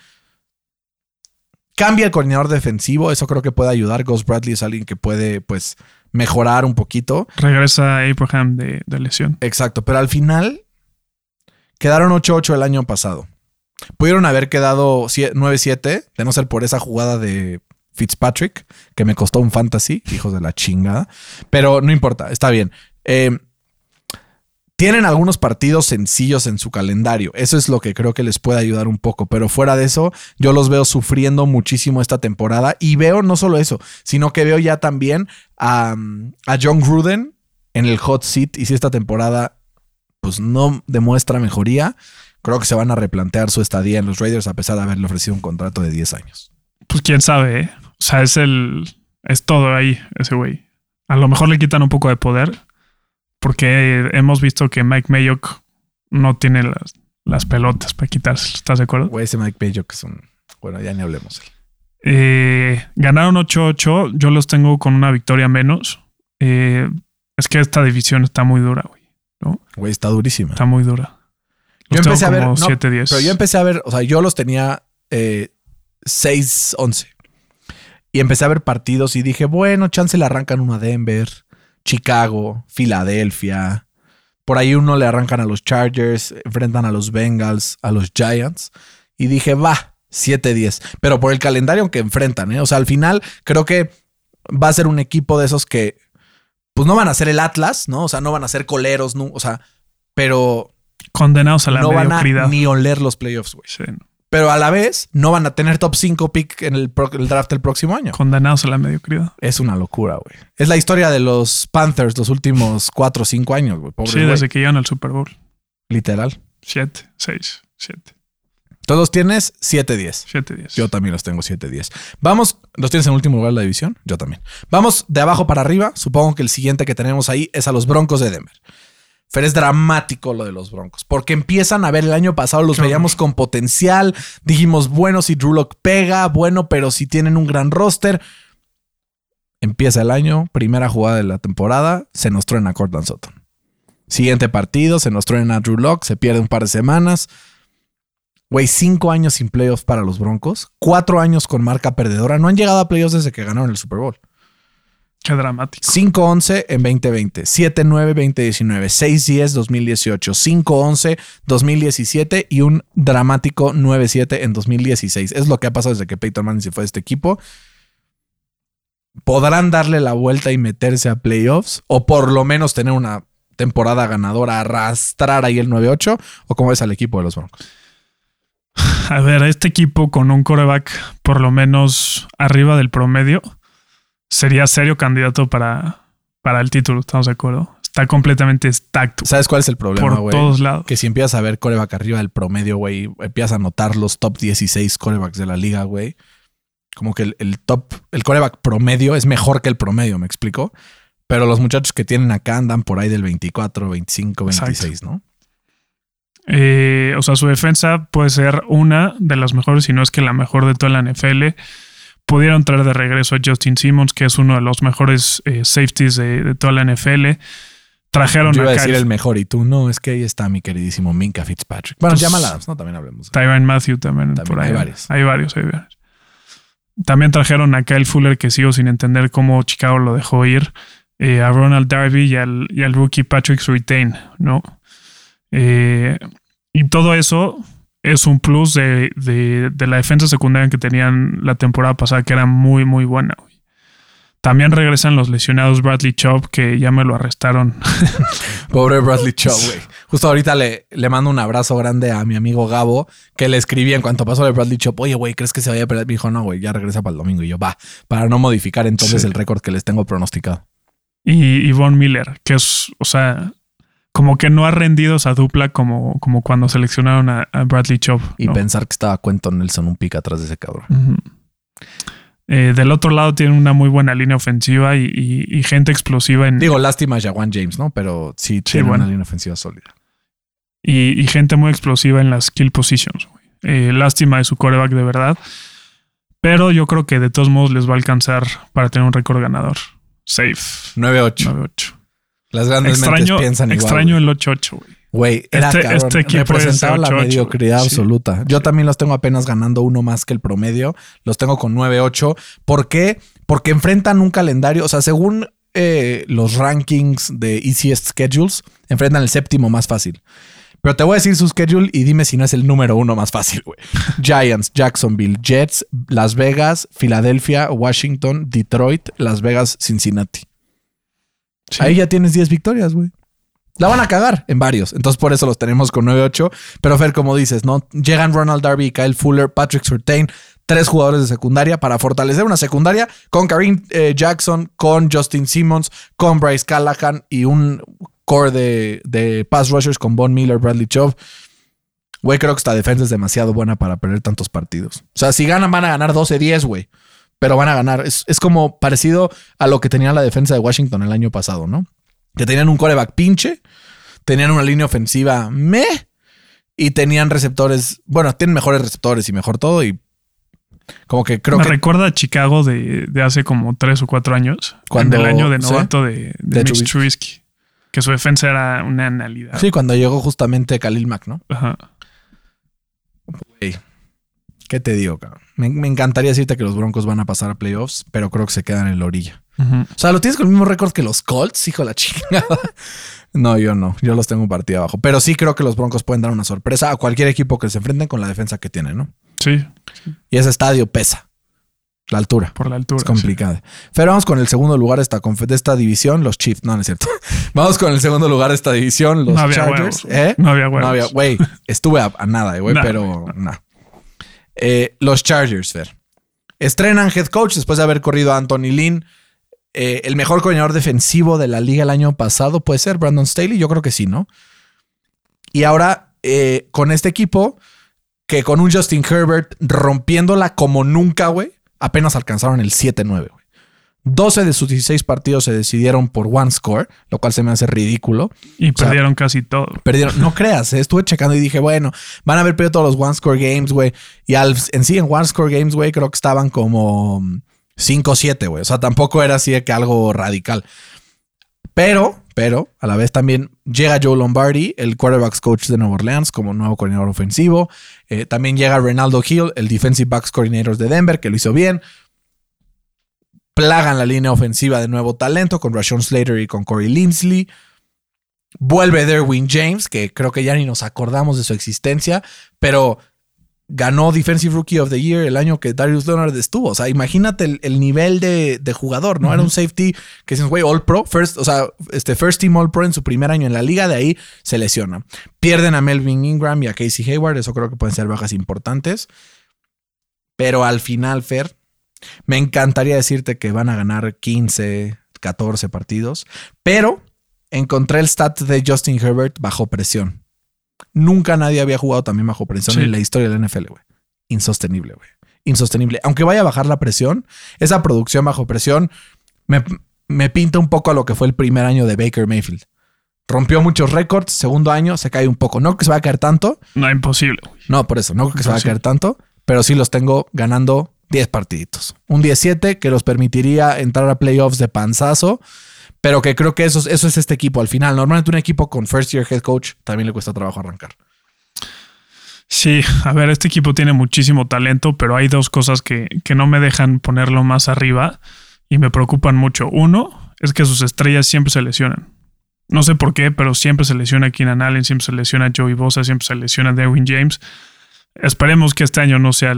Cambia el coordinador defensivo, eso creo que puede ayudar. Ghost Bradley es alguien que puede, pues, mejorar un poquito. Regresa Abraham de, de lesión. Exacto, pero al final quedaron 8-8 el año pasado. Pudieron haber quedado sie- 9-7, de no ser por esa jugada de Fitzpatrick, que me costó un fantasy, hijos de la chingada. Pero no importa, está bien. Eh, tienen algunos partidos sencillos en su calendario. Eso es lo que creo que les puede ayudar un poco. Pero fuera de eso, yo los veo sufriendo muchísimo esta temporada. Y veo no solo eso, sino que veo ya también a, a John Gruden en el hot seat. Y si esta temporada pues no demuestra mejoría, creo que se van a replantear su estadía en los Raiders a pesar de haberle ofrecido un contrato de 10 años. Pues quién sabe, ¿eh? O sea, es el. Es todo ahí, ese güey. A lo mejor le quitan un poco de poder. Porque hemos visto que Mike Mayock no tiene las, las pelotas para quitarse. ¿Estás de acuerdo? Güey, ese Mike Mayo que es un... Bueno, ya ni hablemos. Eh, ganaron 8-8. Yo los tengo con una victoria menos. Eh, es que esta división está muy dura, güey. Güey, está durísima. Está muy dura. Yo tengo empecé a ver... como no, 7-10. pero yo empecé a ver... O sea, yo los tenía eh, 6-11. Y empecé a ver partidos y dije, bueno, chance le arrancan uno a Denver, Chicago, Filadelfia. Por ahí uno le arrancan a los Chargers, enfrentan a los Bengals, a los Giants. Y dije, va, 7-10. Pero por el calendario que enfrentan, ¿eh? O sea, al final creo que va a ser un equipo de esos que, pues no van a ser el Atlas, ¿no? O sea, no van a ser coleros, no, o sea, pero Condenados a la no van a ni oler los playoffs, güey. Sí, no. Pero a la vez no van a tener top 5 pick en el, pro- el draft el próximo año. Condenados a la mediocridad. Es una locura, güey. Es la historia de los Panthers los últimos 4 o 5 años, güey. Sí, desde que llegan al Super Bowl. Literal. 7, 6, 7, Todos tienes 7-10. 7, 10. Yo también los tengo 7-10. Vamos, ¿los tienes en último lugar de la división? Yo también. Vamos de abajo para arriba. Supongo que el siguiente que tenemos ahí es a los Broncos de Denver. Fer, es dramático lo de los Broncos, porque empiezan a ver el año pasado, los veíamos con potencial. Dijimos, bueno, si Drew Lock pega, bueno, pero si tienen un gran roster. Empieza el año, primera jugada de la temporada, se nos truena Cortland Sutton. Siguiente partido, se nos truena a Drew Lock, se pierde un par de semanas. Güey, cinco años sin playoffs para los Broncos, cuatro años con marca perdedora. No han llegado a playoffs desde que ganaron el Super Bowl. Qué dramático. 5-11 en 2020, 7-9 2019, 6-10 2018, 5-11 2017 y un dramático 9-7 en 2016. Es lo que ha pasado desde que Peyton Manning se fue de este equipo. ¿Podrán darle la vuelta y meterse a playoffs? O por lo menos tener una temporada ganadora, arrastrar ahí el 9-8? ¿O cómo ves al equipo de los Broncos? <sighs> A ver, este equipo con un coreback por lo menos arriba del promedio sería serio candidato para, para el título, ¿estamos de acuerdo? Está completamente stacked ¿Sabes cuál es el problema, por todos lados. Que si empiezas a ver coreback arriba del promedio, güey, empiezas a notar los top 16 corebacks de la liga, güey. Como que el, el top, el coreback promedio es mejor que el promedio, ¿me explico? Pero los muchachos que tienen acá andan por ahí del 24, 25, 26, ¿no? Eh, o sea, su defensa puede ser una de las mejores, si no es que la mejor de toda la NFL. Pudieron traer de regreso a Justin Simmons, que es uno de los mejores eh, safeties de, de toda la NFL. Trajeron Yo iba a a decir Kyle el mejor y tú no, es que ahí está mi queridísimo Minka Fitzpatrick. Bueno, Pues- ¿no? También hablemos. Tyron Matthew también, También por ahí. hay varios. Hay varios, hay varios. También trajeron a Kyle Fuller, que sigo sin entender cómo Chicago lo dejó ir. eh, a Ronald Darby y al, y al rookie Patrick Surtain, ¿no? Eh, y todo eso es un plus de, de- de la defensa secundaria que tenían la temporada pasada, que era muy, muy buena. También regresan los lesionados Bradley Chubb, que ya me lo arrestaron. <laughs> Pobre Bradley Chubb, güey. Justo ahorita le, le mando un abrazo grande a mi amigo Gabo, que le escribí en cuanto pasó de Bradley Chubb. Oye, güey, ¿crees que se vaya a perder? Me dijo, no, güey, ya regresa para el domingo. Y yo, va, para no modificar entonces Sí. el récord que les tengo pronosticado. y, y Von Miller, que es, o sea, como que no ha rendido esa dupla como, como cuando seleccionaron a, a Bradley Chubb. Y pensar que estaba Quentin Nelson un pica atrás de ese cabrón. Eh, del otro lado tienen una muy buena línea ofensiva y, y- y gente explosiva en, Digo, lástima a Jawan James, ¿no? Pero sí, tiene bueno. una línea ofensiva sólida. y, y gente muy explosiva en las skill positions. Eh, lástima de su coreback de verdad. Pero yo creo que de todos modos les va a alcanzar para tener un récord ganador. Safe. 9-8. 9-8. Las grandes Extraño, mentes piensan igual. extraño el 8-8, güey. Güey, era Este- cabrón. este equipo Representaba es la 8-8, mediocridad sí. absoluta. Yo también los tengo apenas ganando uno más que el promedio. Los tengo con 9-8. ¿Por qué? Porque enfrentan un calendario. O sea, según eh, los rankings de Easiest Schedules, enfrentan el séptimo más fácil. Pero te voy a decir su schedule y dime si no es el número uno más fácil, güey. <laughs> Giants, Jacksonville, Jets, Las Vegas, Filadelfia, Washington, Detroit, Las Vegas, Cincinnati. Ahí ya tienes 10 victorias, güey. La van a cagar en varios. Entonces, por eso los tenemos con 9-8. Pero, Fer, como dices, ¿no? Llegan Ronald Darby, Kyle Fuller, Patrick Surtain, tres jugadores de secundaria para fortalecer una secundaria con Kareem eh, Jackson, con Justin Simmons, con Bryce Callahan y un core de, de pass rushers con Von Miller, Bradley Chubb. Güey, creo que esta defensa es demasiado buena para perder tantos partidos. O sea, si ganan, van a ganar 12-10, güey. Pero van a ganar. Es, es como parecido a lo que tenía la defensa de Washington el año pasado, ¿no? Que tenían un coreback pinche, tenían una línea ofensiva me y tenían receptores. Bueno, tienen mejores receptores y mejor todo. Y como que creo Me que recuerda a Chicago de, de hace como tres o cuatro años. Cuando- en el año de sí. novato de, de, De Mitch Trubisky. Que su defensa era una analidad. sí, cuando llegó justamente Khalil Mack, ¿no? Ajá. ¿Qué te digo, cabrón? Me, me encantaría decirte que los Broncos van a pasar a playoffs, pero creo que se quedan en la orilla. O sea, lo tienes con el mismo récord que los Colts, hijo de la chingada. <laughs> No, yo no. Yo los tengo un partido abajo. Pero sí creo que los Broncos pueden dar una sorpresa a cualquier equipo que se enfrenten con la defensa que tienen, ¿no? Sí, Y ese estadio pesa. La altura. por la altura. Es complicada. Pero vamos con el segundo lugar de esta, confe- de esta división, los Chiefs. No, no es cierto. <laughs> Vamos con el segundo lugar de esta división, los No había Chargers. ¿Eh? No había huevos. No había, güey. Estuve a, a nada, güey, Nah, pero no. Eh, los Chargers, Fer. Estrenan head coach después de haber corrido a Anthony Lynn. Eh, el mejor coordinador defensivo de la liga el año pasado puede ser Brandon Staley. Yo creo que sí, ¿no? Y ahora eh, con este equipo que con un Justin Herbert rompiéndola como nunca, güey, apenas alcanzaron el 7-9, güey. 12 de sus 16 partidos se decidieron por one score, lo cual se me hace ridículo. Y perdieron casi todo. Perdieron, no creas, eh, estuve checando y dije, bueno, van a haber perdido todos los one score games, güey. Y al, en sí, en one score games, güey, creo que estaban como 5-7, güey. O sea, tampoco era así de que algo radical. Pero, pero, a la vez también llega Joe Lombardi, el quarterbacks coach de Nueva Orleans, como nuevo coordinador ofensivo. Eh, también llega Renaldo Hill, el defensive backs coordinator de Denver, que lo hizo bien. Plagan la línea ofensiva de nuevo talento con Rashawn Slater y con Corey Linsley. Vuelve Derwin James, que creo que ya ni nos acordamos de su existencia, pero ganó Defensive Rookie of the Year el año que Darius Leonard estuvo. O sea, imagínate el, nivel de, jugador, ¿no? Era un safety que es, güey, All Pro, first, o sea, este First Team All Pro en su primer año en la liga, de ahí se lesiona. Pierden a Melvin Ingram y a Casey Hayward, eso creo que pueden ser bajas importantes. Pero al final, Fer, me encantaría decirte que van a ganar 15, 14 partidos, pero encontré el stat de Justin Herbert bajo presión. Nunca nadie había jugado también bajo presión en la historia del NFL, güey. Insostenible, güey. Insostenible. Aunque vaya a bajar la presión, esa producción bajo presión me, pinta un poco a lo que fue el primer año de Baker Mayfield. Rompió muchos récords, segundo año se cae un poco. No que se va a caer tanto. No, imposible. No, por eso, no creo que se va a caer tanto, pero sí los tengo ganando 10 partiditos. Un 17 que los permitiría entrar a playoffs de panzazo pero que creo que eso, es este equipo al final. Normalmente un equipo con first year head coach también le cuesta trabajo arrancar. Sí, a ver, este equipo tiene muchísimo talento, pero hay dos cosas que, no me dejan ponerlo más arriba y me preocupan mucho. Uno es que sus estrellas siempre se lesionan. No sé por qué, pero siempre se lesiona Keenan Allen, siempre se lesiona Joey Bosa, siempre se lesiona Derwin James. Esperemos que este año no sea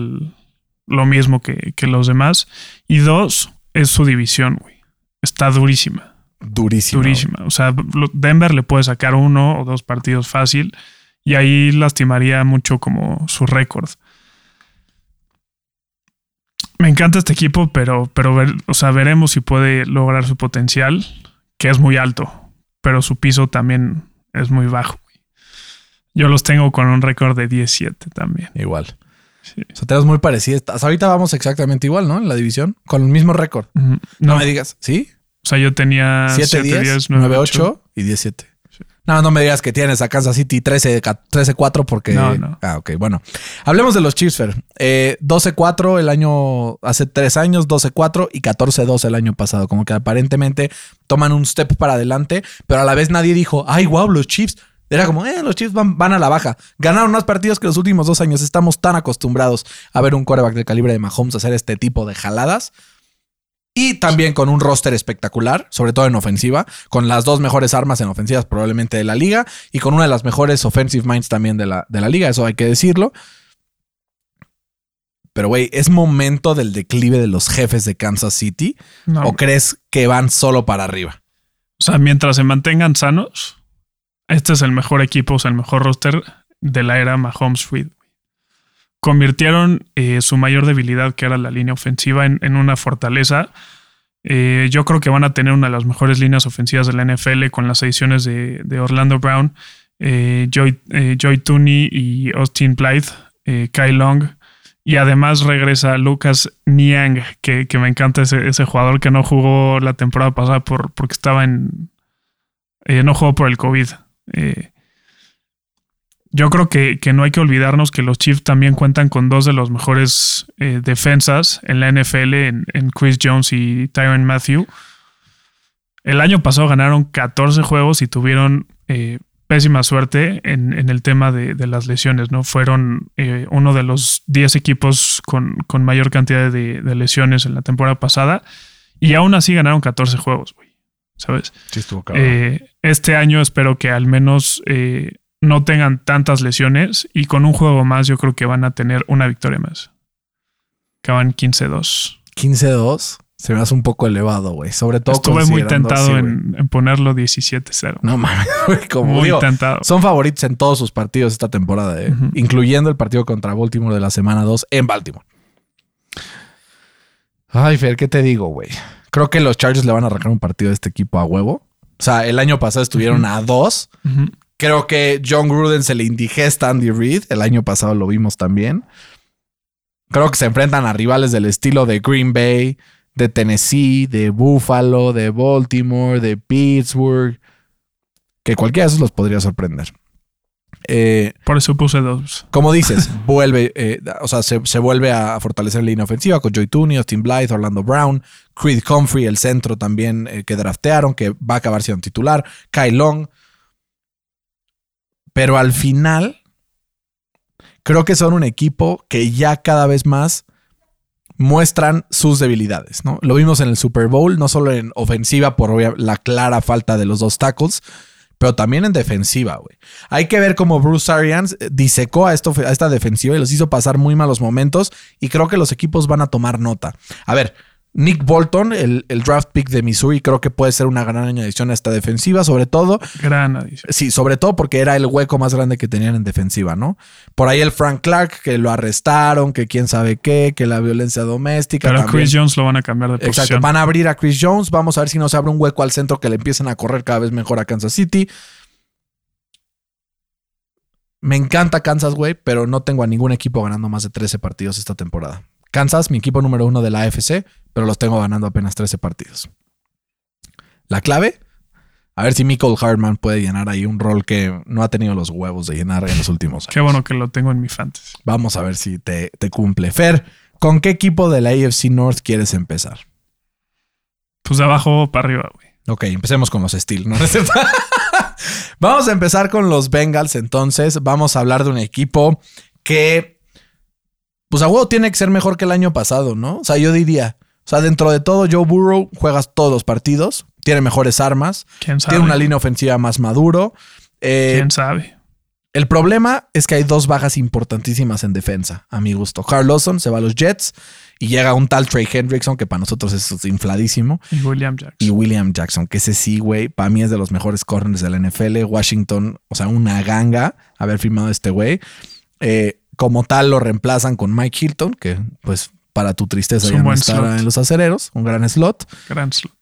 lo mismo que, que, los demás. Y dos, es su división, güey. Está durísima. Durísima. Durísima. O sea, Denver le puede sacar uno o dos partidos fácil y ahí lastimaría mucho como su récord. Me encanta este equipo, pero, pero o sea, veremos si puede lograr su potencial, que es muy alto, pero su piso también es muy bajo. Yo los tengo con un récord de 17 también. Igual. O sea, tenemos muy parecidos. Hasta ahorita vamos exactamente igual, ¿no? En la división, con el mismo récord. no. me digas, ¿sí? O sea, yo tenía 7, 10, 9, 8 y 17. No, no me digas que tienes a Kansas City 13-4 porque. No, no. Ah, ok, bueno. Hablemos de los Chiefs, Fer. Eh, 12-4 el año. Hace tres años, 12-4 y 14-2 el año pasado. Como que aparentemente toman un step para adelante, pero a la vez nadie dijo, ay, wow, los Chiefs. Era como, eh, los Chiefs van, van, a la baja. Ganaron más partidos que los últimos dos años. Estamos tan acostumbrados a ver un quarterback del calibre de Mahomes hacer este tipo de jaladas y también con un roster espectacular, sobre todo en ofensiva, con las dos mejores armas en ofensivas probablemente de la liga y con una de las mejores offensive minds también de la, de la liga, eso hay que decirlo. Pero, güey, ¿es momento del declive de los jefes de Kansas City? ¿O crees que van solo para arriba? O sea, mientras se mantengan sanos, este es el mejor equipo, o sea, el mejor roster de la era Mahomes-Reed convirtieron eh, su mayor debilidad, que era la línea ofensiva, en, una fortaleza. Eh, yo creo que van a tener una de las mejores líneas ofensivas de la NFL con las ediciones de, Orlando Brown, eh, Joy, Tooney y Austin Blythe, Kai Long. Y además regresa Lucas Niang, que, me encanta ese, jugador que no jugó la temporada pasada por, porque estaba en... no jugó por el COVID. Yo creo que, no hay que olvidarnos que los Chiefs también cuentan con dos de los mejores eh, defensas en la NFL, en, Chris Jones y Tyron Matthew. El año pasado ganaron 14 juegos y tuvieron eh, pésima suerte en, el tema de, las lesiones, ¿no? Fueron eh, uno de los 10 equipos con, mayor cantidad de, lesiones en la temporada pasada y aún así ganaron 14 juegos, güey. ¿Sabes? Sí, estuvo este año espero que al menos no tengan tantas lesiones y con un juego más yo creo que van a tener una victoria más. Acaban 15-2. 15-2 se me hace un poco elevado, güey. Sobre todo Estuve muy tentado en, ponerlo 17-0. No mames, <laughs> güey. Como muy tentado. Son favoritos en todos sus partidos esta temporada, ¿eh? incluyendo el partido contra Baltimore de la semana 2 en Baltimore. Ay, Fer, ¿qué te digo, güey? Creo que los Chargers le van a arrancar un partido de este equipo a huevo. O sea, el año pasado estuvieron a dos. Creo que John Gruden se le indigesta a Andy Reid. El año pasado lo vimos también. Creo que se enfrentan a rivales del estilo de Green Bay, de Tennessee, de Buffalo, de Baltimore, de Pittsburgh. Que cualquiera de esos los podría sorprender. Eh, Por eso puse dos. Como dices, <laughs> vuelve, eh, o sea, se, vuelve a fortalecer la línea ofensiva con Joy Tooney, Austin Blythe, Orlando Brown, Creed Comfrey, el centro también eh, que draftearon, que va a acabar siendo titular, Kyle Long. Pero al final, creo que son un equipo que ya cada vez más muestran sus debilidades, ¿no? Lo vimos en el Super Bowl, no solo en ofensiva por la clara falta de los dos tackles, pero también en defensiva, güey. Hay que ver cómo Bruce Arians eh, disecó a, a esta defensiva y los hizo pasar muy malos momentos y creo que los equipos van a tomar nota. A ver, Nick Bolton, el, el, draft pick de Missouri, creo que puede ser una gran añadición a esta defensiva, sobre todo. Gran adición. Sí, sobre todo porque era el hueco más grande que tenían en defensiva, ¿no? Por ahí el Frank Clark, que lo arrestaron, que quién sabe qué, que la violencia doméstica. Pero también. Chris Jones lo van a cambiar de posición. Exacto, van a abrir a Chris Jones. Vamos a ver si no se abre un hueco al centro que le empiecen a correr cada vez mejor a Kansas City. Me encanta Kansas, güey, pero no tengo a ningún equipo ganando más de 13 partidos esta temporada. Kansas, mi equipo número uno de la AFC, pero los tengo ganando apenas 13 partidos. La clave, a ver si Michael Hartman puede llenar ahí un rol que no ha tenido los huevos de llenar en los últimos años. Qué bueno que lo tengo en mi fantasy. Vamos a ver si te, te cumple. Fer, ¿con qué equipo de la AFC North quieres empezar? Pues de abajo para arriba, güey. Ok, empecemos con los Steel, ¿no? <laughs> Vamos a empezar con los Bengals entonces. Vamos a hablar de un equipo que pues a huevo tiene que ser mejor que el año pasado, ¿no? O sea, yo diría, sea, dentro de todo, Joe Burrow juegas todos los partidos, tiene mejores armas, ¿Quién sabe? tiene una línea ofensiva más maduro. Eh, ¿Quién sabe? el problema es que hay dos bajas importantísimas en defensa, a mi gusto. Carl Lawson se va a los Jets y llega un tal Trey Hendrickson, que para nosotros es infladísimo. Y William Jackson. Y William Jackson, que ese sí, güey, para mí es de los mejores corners de la NFL. Washington, o sea, una ganga haber firmado a este güey. Eh, como tal lo reemplazan con Mike Hilton, que pues para tu tristeza Es ya no estará en los acereros, un gran slot, Gran slot.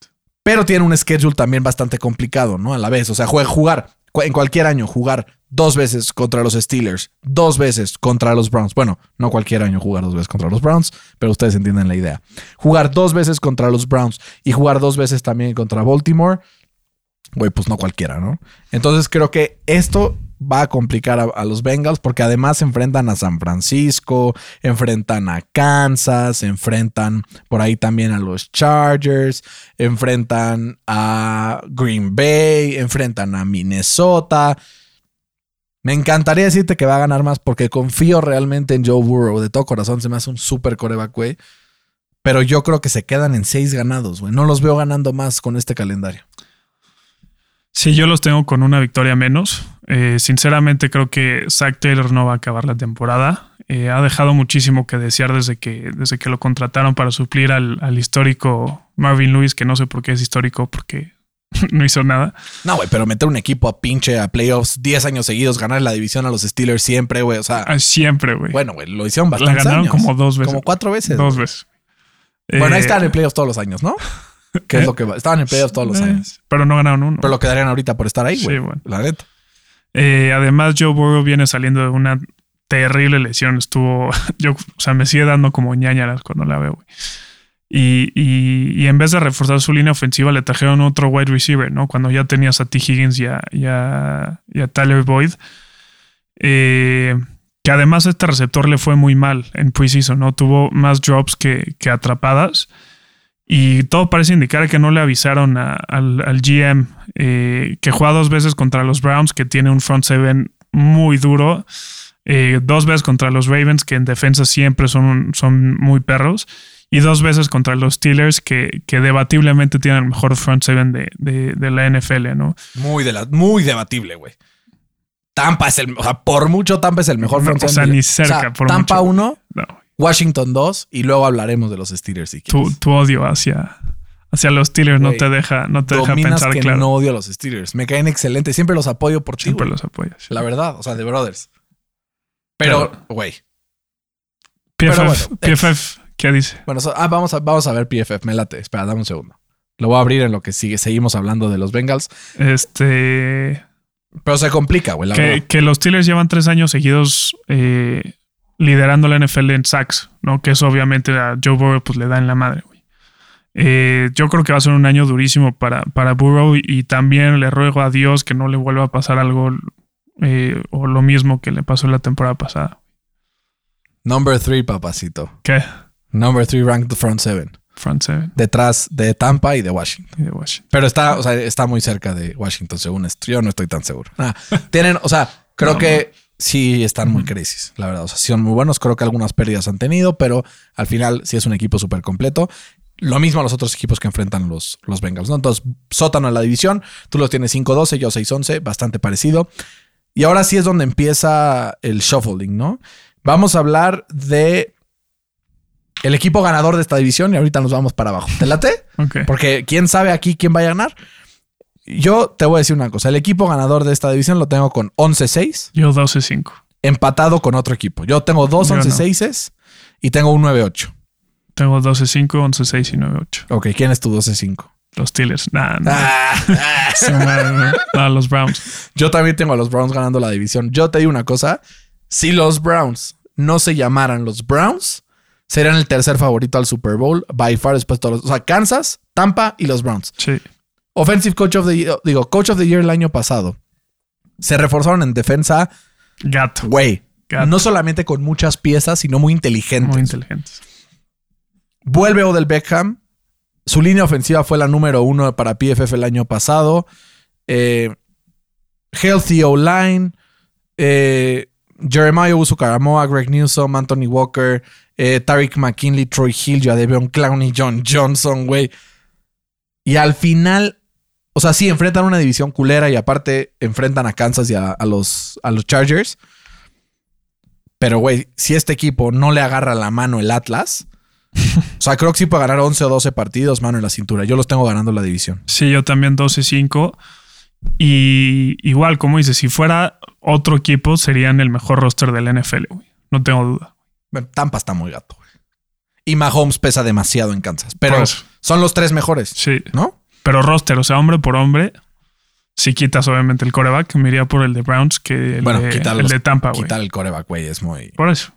pero tiene un schedule también bastante complicado, ¿no? A la vez, o sea, jugar en cualquier año, jugar dos veces contra los Steelers, dos veces contra los Browns. Bueno, no cualquier año jugar dos veces contra los Browns, pero ustedes entienden la idea. Jugar dos veces contra los Browns y jugar dos veces también contra Baltimore, güey, pues no cualquiera, ¿no? Entonces creo que esto va a complicar a, los Bengals porque además se enfrentan a San Francisco, enfrentan a Kansas, enfrentan por ahí también a los Chargers, enfrentan a Green Bay, enfrentan a Minnesota. Me encantaría decirte que va a ganar más porque confío realmente en Joe Burrow. De todo corazón se me hace un super coreback, güey. Pero yo creo que se quedan en seis ganados, güey. No los veo ganando más con este calendario. Sí, yo los tengo con una victoria menos. Eh, sinceramente creo que Zach Taylor no va a acabar la temporada. Eh, ha dejado muchísimo que desear desde que, desde que lo contrataron para suplir al, al histórico Marvin Lewis, que no sé por qué es histórico, porque <laughs> no hizo nada. No, güey, pero meter un equipo a pinche a playoffs 10 años seguidos, ganar la división a los Steelers siempre, güey. O sea, Ah, Siempre, güey. bueno, güey, lo hicieron la bastante ganaron años. como dos veces. Como cuatro veces. Dos veces. Bueno, ahí Eh, están en playoffs todos los años, ¿no? Que es ¿Eh? lo que va. Estaban en playoffs todos los eh, años. Pero no ganaron uno. Pero lo quedarían ahorita por estar ahí, Sí, güey. bueno. La neta. Eh, además, Joe Burrow viene saliendo de una terrible lesión. Estuvo, <laughs> yo, o sea, me sigue dando como ñañaras cuando la veo, güey. Y, y- y en vez de reforzar su línea ofensiva, le trajeron otro wide receiver, ¿no? Cuando ya tenías a T. Higgins y a, y a- Tyler Boyd. Eh, que además este receptor le fue muy mal en preseason, ¿no? Tuvo más drops que, que atrapadas. Y todo parece indicar que no le avisaron a- al, al GM eh, que juega dos veces contra los Browns, que tiene un front seven muy duro. eh, dos veces contra los Ravens, que en defensa siempre son, son muy perros. Y dos veces contra los Steelers, que, que debatiblemente tienen el mejor front seven de, de- de la NFL, ¿no? Muy, de la, muy debatible, güey. Tampa es el, o sea, por mucho Tampa es el mejor No, front o sea, seven. ni cerca, por Tampa mucho. 1, No, Washington 2 y luego hablaremos de los Steelers. Si tu, quieres. tu odio hacia, hacia los Steelers no te deja, no te deja pensar que claro. no odio a los Steelers. Me caen excelentes. Siempre los apoyo por ti, Siempre los apoyas. La verdad, o sea, de brothers. Pero, güey. PFF, Pero bueno, PFF, ¿qué dice? Bueno, so- ah, vamos, a, vamos a ver PFF. Me late. Espera, dame un segundo. Lo voy a abrir en lo que sigue. Seguimos hablando de los Bengals. Este. Pero se complica, güey, Que, que los Steelers llevan tres años seguidos eh, liderando la NFL en sacks, ¿no? Que eso obviamente a Joe Burrow pues, le da en la madre, güey. Eh, yo creo que va a ser un año durísimo para, para Burrow y, también le ruego a Dios que no le vuelva a pasar algo eh, o lo mismo que le pasó la temporada pasada. Number 3, papacito. ¿Qué? Number 3 ranked front 7. Front seven Detrás de Tampa y de Washington. y de Washington. Pero está, o sea, está muy cerca de Washington, según esto. Yo no estoy tan seguro. Tienen, o sea, creo No, que sí están muy crisis, la verdad. O sea, sí son muy buenos. Creo que algunas pérdidas han tenido, pero al final sí es un equipo súper completo. lo mismo a los otros equipos que enfrentan los, los Bengals, ¿no? Entonces, sótano en la división, tú los tienes 5-12, yo 6-11, bastante parecido. Y ahora sí es donde empieza el shuffling, ¿no? Vamos a hablar de el equipo ganador de esta división y ahorita nos vamos para abajo. ¿Te late? <laughs> Porque quién sabe aquí quién va a ganar. Yo te voy a decir una cosa. El equipo ganador de esta división lo tengo con 11-6, Yo 12-5. empatado con otro equipo. Yo tengo dos Yo no. 11-6 y tengo un 9-8. Tengo 12-5, 11-6 y 9-8. Ok, ¿quién es tu 12-5? Los Steelers. Nah, nah. Ah, <laughs> no. No, los Browns. yo también tengo a los Browns ganando la división. Yo te digo una cosa. Si los Browns no se llamaran los Browns, serían el tercer favorito al Super Bowl by far después de todos los... O sea, Kansas, Tampa y los Browns. Sí. Offensive Coach of the Year, digo, Coach of the Year el año pasado. Se reforzaron en defensa, Gato. güey. No solamente con muchas piezas, sino muy inteligentes. Muy inteligentes. Vuelve Odell Beckham. Su línea ofensiva fue la número uno para PFF el año pasado. Eh, healthy O-line. Eh, Jeremiah Usu-Karamoa, Greg Newsom, Anthony Walker, eh, Tariq McKinley, Troy Hill, Jadeveon Clowney, John Johnson, güey. Y al final, o sea, sí, enfrentan una división culera y aparte enfrentan a Kansas y a, a los, a los Chargers. Pero, güey, si este equipo no le agarra la mano el Atlas, o sea, creo que sí puede ganar 11 o 12 partidos, mano en la cintura. Yo los tengo ganando la división. Sí, yo también 12-5. Y igual, como dices, si fuera otro equipo, serían el mejor roster del NFL, güey. No tengo duda. Bueno, Tampa está muy gato, güey. Y Mahomes pesa demasiado en Kansas. Pero son los tres mejores, Sí. ¿no? Pero roster, o sea, hombre por hombre, si quitas obviamente el coreback, me iría por el de Browns que el, Bueno, de, el de Tampa, güey. Quitar el coreback, güey, es muy. Por eso.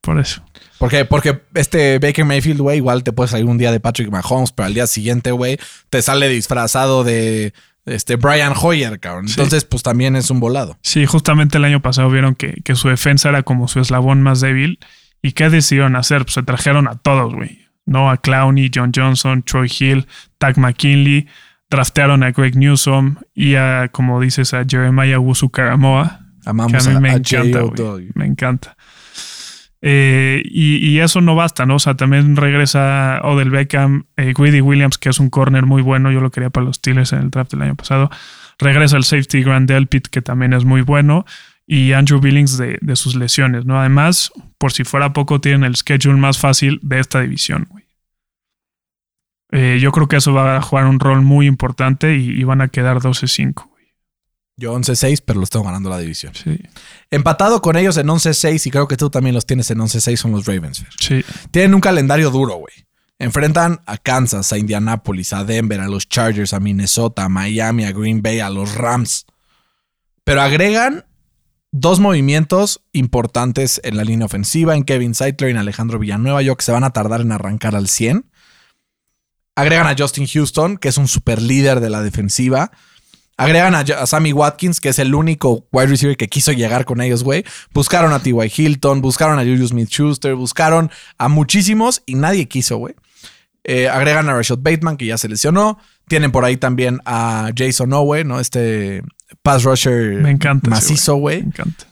Por eso. ¿Por qué? Porque este Baker Mayfield, güey, igual te puede salir un día de Patrick Mahomes, pero al día siguiente, güey, te sale disfrazado de este Brian Hoyer, cabrón. Sí. Entonces, pues también es un volado. Sí, justamente el año pasado vieron que, que su defensa era como su eslabón más débil. ¿Y qué decidieron hacer? Pues se trajeron a todos, güey. No a Clowney, John Johnson, Troy Hill, Tag McKinley. Draftearon a Greg Newsom y a, como dices, a Jeremiah Wusu Karamoa. Que Amamos a mí me a encanta. Me encanta. Eh, y, y eso no basta, ¿no? O sea, también regresa Odell Beckham, eh, Williams, que es un corner muy bueno. Yo lo quería para los Steelers en el draft del año pasado. Regresa el safety Grand Delpit, que también es muy bueno. Y Andrew Billings de, de sus lesiones, ¿no? Además, por si fuera poco, tienen el schedule más fácil de esta división, güey. Eh, yo creo que eso va a jugar un rol muy importante y, y van a quedar 12-5, güey. Yo 11-6, pero los tengo ganando la división. Sí, Empatado con ellos en 11-6, y creo que tú también los tienes en 11-6, son los Ravens. Fer. sí. Tienen un calendario duro, güey. Enfrentan a Kansas, a Indianapolis, a Denver, a los Chargers, a Minnesota, a Miami, a Green Bay, a los Rams. Pero agregan dos movimientos importantes en la línea ofensiva, en Kevin Seidler y en Alejandro Villanueva, yo que se van a tardar en arrancar al 100. Agregan a Justin Houston, que es un super líder de la defensiva. Agregan a, Sammy Watkins, que es el único wide receiver que quiso llegar con ellos, güey. Buscaron a T.Y. Hilton, buscaron a Juju Smith Schuster, buscaron a muchísimos y nadie quiso, güey. Eh, agregan a Rashad Bateman, que ya se lesionó. Tienen por ahí también a Jason Owe, ¿no? Este pass rusher Me encanta. macizo, Me güey. encanta.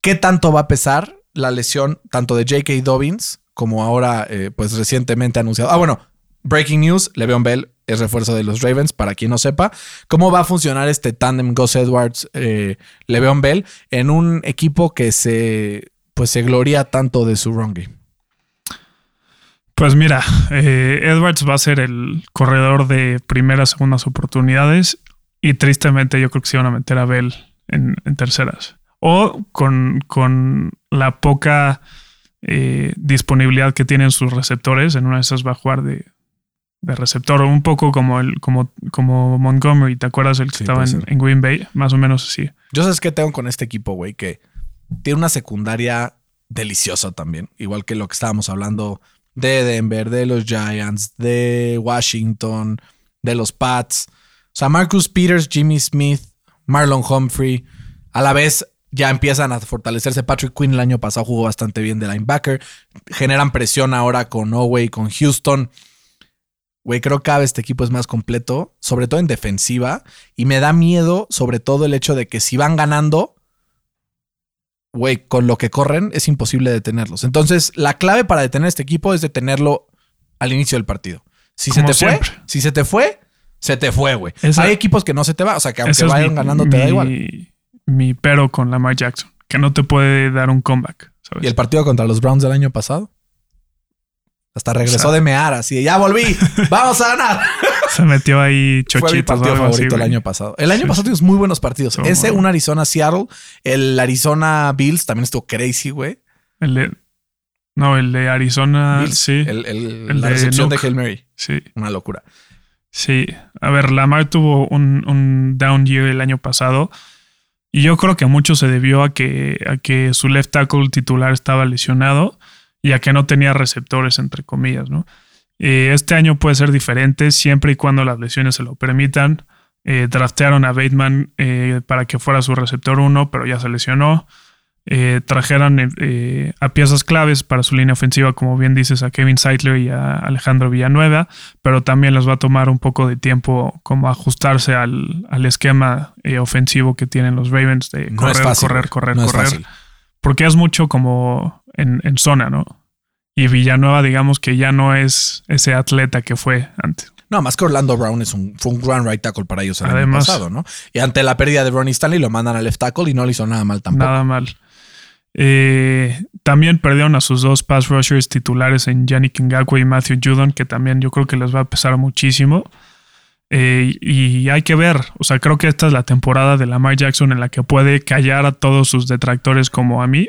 ¿Qué tanto va a pesar la lesión tanto de J.K. Dobbins como ahora, eh, pues recientemente anunciado? Ah, bueno, breaking news: Le'Veon Bell es refuerzo de los Ravens, para quien no sepa. ¿Cómo va a funcionar este tandem Gus Edwards, eh, Le'Veon Bell en un equipo que se, pues, se gloria tanto de su run game? Pues mira, eh, Edwards va a ser el corredor de primeras, segundas oportunidades y tristemente yo creo que se van a meter a Bell en, en terceras. O con, con la poca eh, disponibilidad que tienen sus receptores, en una de esas va a jugar de, de receptor, un poco como el como, como Montgomery, ¿te acuerdas? El que Sí, estaba en, en Green Bay, más o menos así. Yo sabes qué tengo con este equipo, güey, que tiene una secundaria deliciosa también, igual que lo que estábamos hablando de Denver, de los Giants, de Washington, de los Pats. O sea, Marcus Peters, Jimmy Smith, Marlon Humphrey, a la vez ya empiezan a fortalecerse. Patrick Quinn el año pasado jugó bastante bien de linebacker. Generan presión ahora con Oway, con Houston. Güey, creo que cada vez este equipo es más completo, sobre todo en defensiva. Y me da miedo, sobre todo, el hecho de que si van ganando, güey, con lo que corren, es imposible detenerlos. Entonces, la clave para detener este equipo es detenerlo al inicio del partido. Si se te siempre. fue, si se te fue, se te fue, güey. Esa- Hay equipos que no se te va, o sea, que aunque vayan mi- ganando te da igual. Mi pero con Lamar Jackson, que no te puede dar un comeback. ¿sabes? ¿Y el partido contra los Browns del año pasado? Hasta regresó O sea- de mear, así de, ya volví, <laughs> vamos a ganar. Se metió ahí Fue mi partido así, favorito el año pasado. El año Sí. pasado tuvimos muy buenos partidos. Ese, un Arizona-Seattle, el Arizona-Bills también estuvo crazy, güey. El de, no, el de Arizona, Bills, sí, El, el- El la de recepción de. Hail Mary. sí, Una locura. Sí. A ver, Lamar tuvo un, down year el año pasado y yo creo que mucho se debió a que, a que su left tackle titular estaba lesionado y a que no tenía receptores, entre comillas, ¿no? Eh, este año puede ser diferente siempre y cuando las lesiones se lo permitan. Eh, draftearon a Bateman eh, para que fuera su receptor 1, pero ya se lesionó. Eh, trajeron eh, a piezas claves para su línea ofensiva, como bien dices, a Kevin Seidler y a Alejandro Villanueva, pero también les va a tomar un poco de tiempo como ajustarse al, al esquema eh, ofensivo que tienen los Ravens de No correr, fácil. correr, correr, no correr porque es mucho como en, en zona, ¿no? Y Villanueva, digamos que ya no es ese atleta que fue antes. No, más que Orlando Brown es un, fue un gran right tackle para ellos el año Además. pasado, ¿no? Y ante la pérdida de Ronnie Stanley lo mandan al left tackle y no le hizo nada mal tampoco. Nada mal. Eh, también perdieron a sus dos pass rushers titulares en Yannick Ngakwe y Matthew Judon, que también yo creo que les va a pesar muchísimo. Eh, y hay que ver, o sea, creo que esta es la temporada de Lamar Jackson en la que puede callar a todos sus detractores como a mí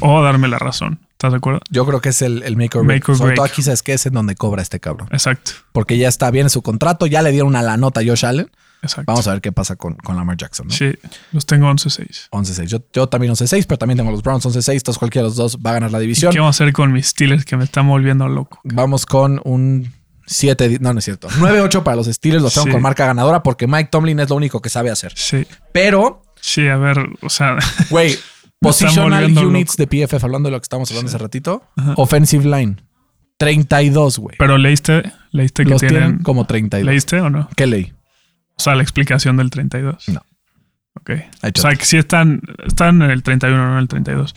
o <laughs> darme la razón. ¿Estás de acuerdo? Yo creo que es el, el make or break. Make or Sobre break. todo aquí sabes que es en donde cobra este cabrón. Exacto, Porque ya está bien en su contrato, ya le dieron una la nota a Josh Allen. Exacto. Vamos a ver qué pasa con, con Lamar Jackson. ¿no? Sí, los tengo 11-6. 11-6. Yo, yo también 11-6, pero también tengo los Browns 11-6. Entonces cualquiera de los dos va a ganar la división. ¿Qué vamos a hacer con mis Steelers que me están volviendo loco? Vamos con un 7, no, no es cierto. <laughs> 9-8 para los Steelers. Los tengo Sí. con marca ganadora porque Mike Tomlin es lo único que sabe hacer. Sí, Pero, sí, a ver, o sea, <laughs> güey, positional units de PFF, hablando de lo que estamos hablando hace ratito. Ajá. Offensive line. 32, güey. pero leíste, leíste que Los tienen tienen. como 32. ¿Leíste o no? ¿Qué leí? O sea, la explicación del 32. No. Ok. O sea, que sí están, están en el 31, no en el 32.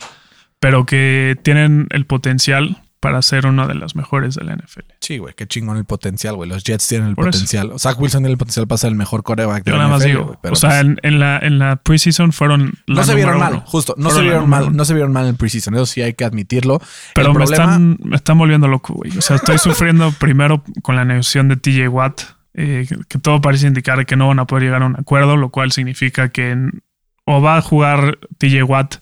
Pero que tienen el potencial para ser una de las mejores de la NFL. Sí, güey, qué chingón el potencial, güey. Los Jets tienen el Por eso. potencial. Zach Wilson tiene el potencial para ser el mejor coreback de Yo la nada más NFL, digo. güey, pero o sea, pues, en, en la, en la preseason fueron. no se vieron mal, uno. justo. No se Fueron vieron mal, uno. no se vieron mal en preseason. Eso sí hay que admitirlo. Pero el me, problema, están, me están volviendo loco, güey. O sea, estoy sufriendo primero con la negociación de TJ Watt, eh, que, todo parece indicar que no van a poder llegar a un acuerdo, lo cual significa que en- o va a jugar TJ Watt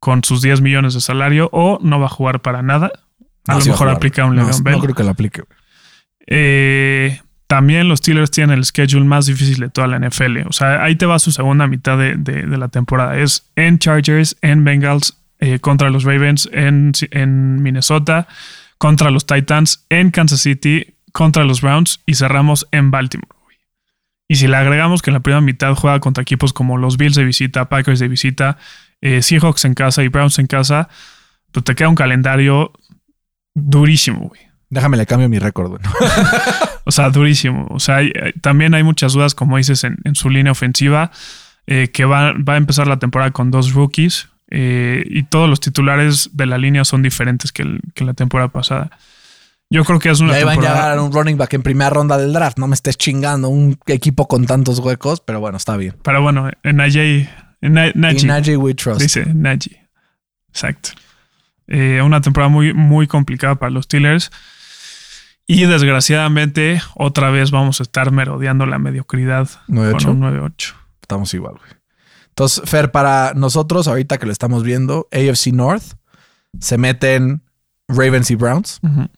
con sus 10 millones de salario o no va a jugar para nada. A no, lo mejor jugar, aplica un No, Le'Veon Bell. No creo que lo aplique. Eh, también los Steelers tienen el schedule más difícil de toda la NFL. O sea, ahí te va su segunda mitad de, de- de la temporada. Es en Chargers, en Bengals, eh, contra los Ravens, en, en Minnesota, contra los Titans, en Kansas City, contra los Browns y cerramos en Baltimore. Y si le agregamos que en la primera mitad juega contra equipos como los Bills de visita, Packers de visita, eh, Seahawks en casa y Browns en casa, pues te queda un calendario durísimo, güey. Déjame le cambio mi récord, güey. <laughs> O sea, durísimo. O sea, hay- hay- también hay muchas dudas, como dices, en, en su línea ofensiva, eh, que va, va a empezar la temporada con dos rookies eh, y todos los titulares de la línea son diferentes que, el- que la temporada pasada. Yo creo que es una ahí van a temporada... llegar un running back en primera ronda del draft. No me estés chingando un equipo con tantos huecos, pero bueno, está bien. Pero bueno, en Najee... En Najee, Najee we trust. dice Najee. Exacto. Eh, una temporada muy, muy complicada para los Steelers. Y desgraciadamente, otra vez vamos a estar merodeando la mediocridad 9-8. con un 9-8. Estamos igual, güey. Entonces, Fer, para nosotros, ahorita que lo estamos viendo, AFC North se meten Ravens y Browns. Ujú.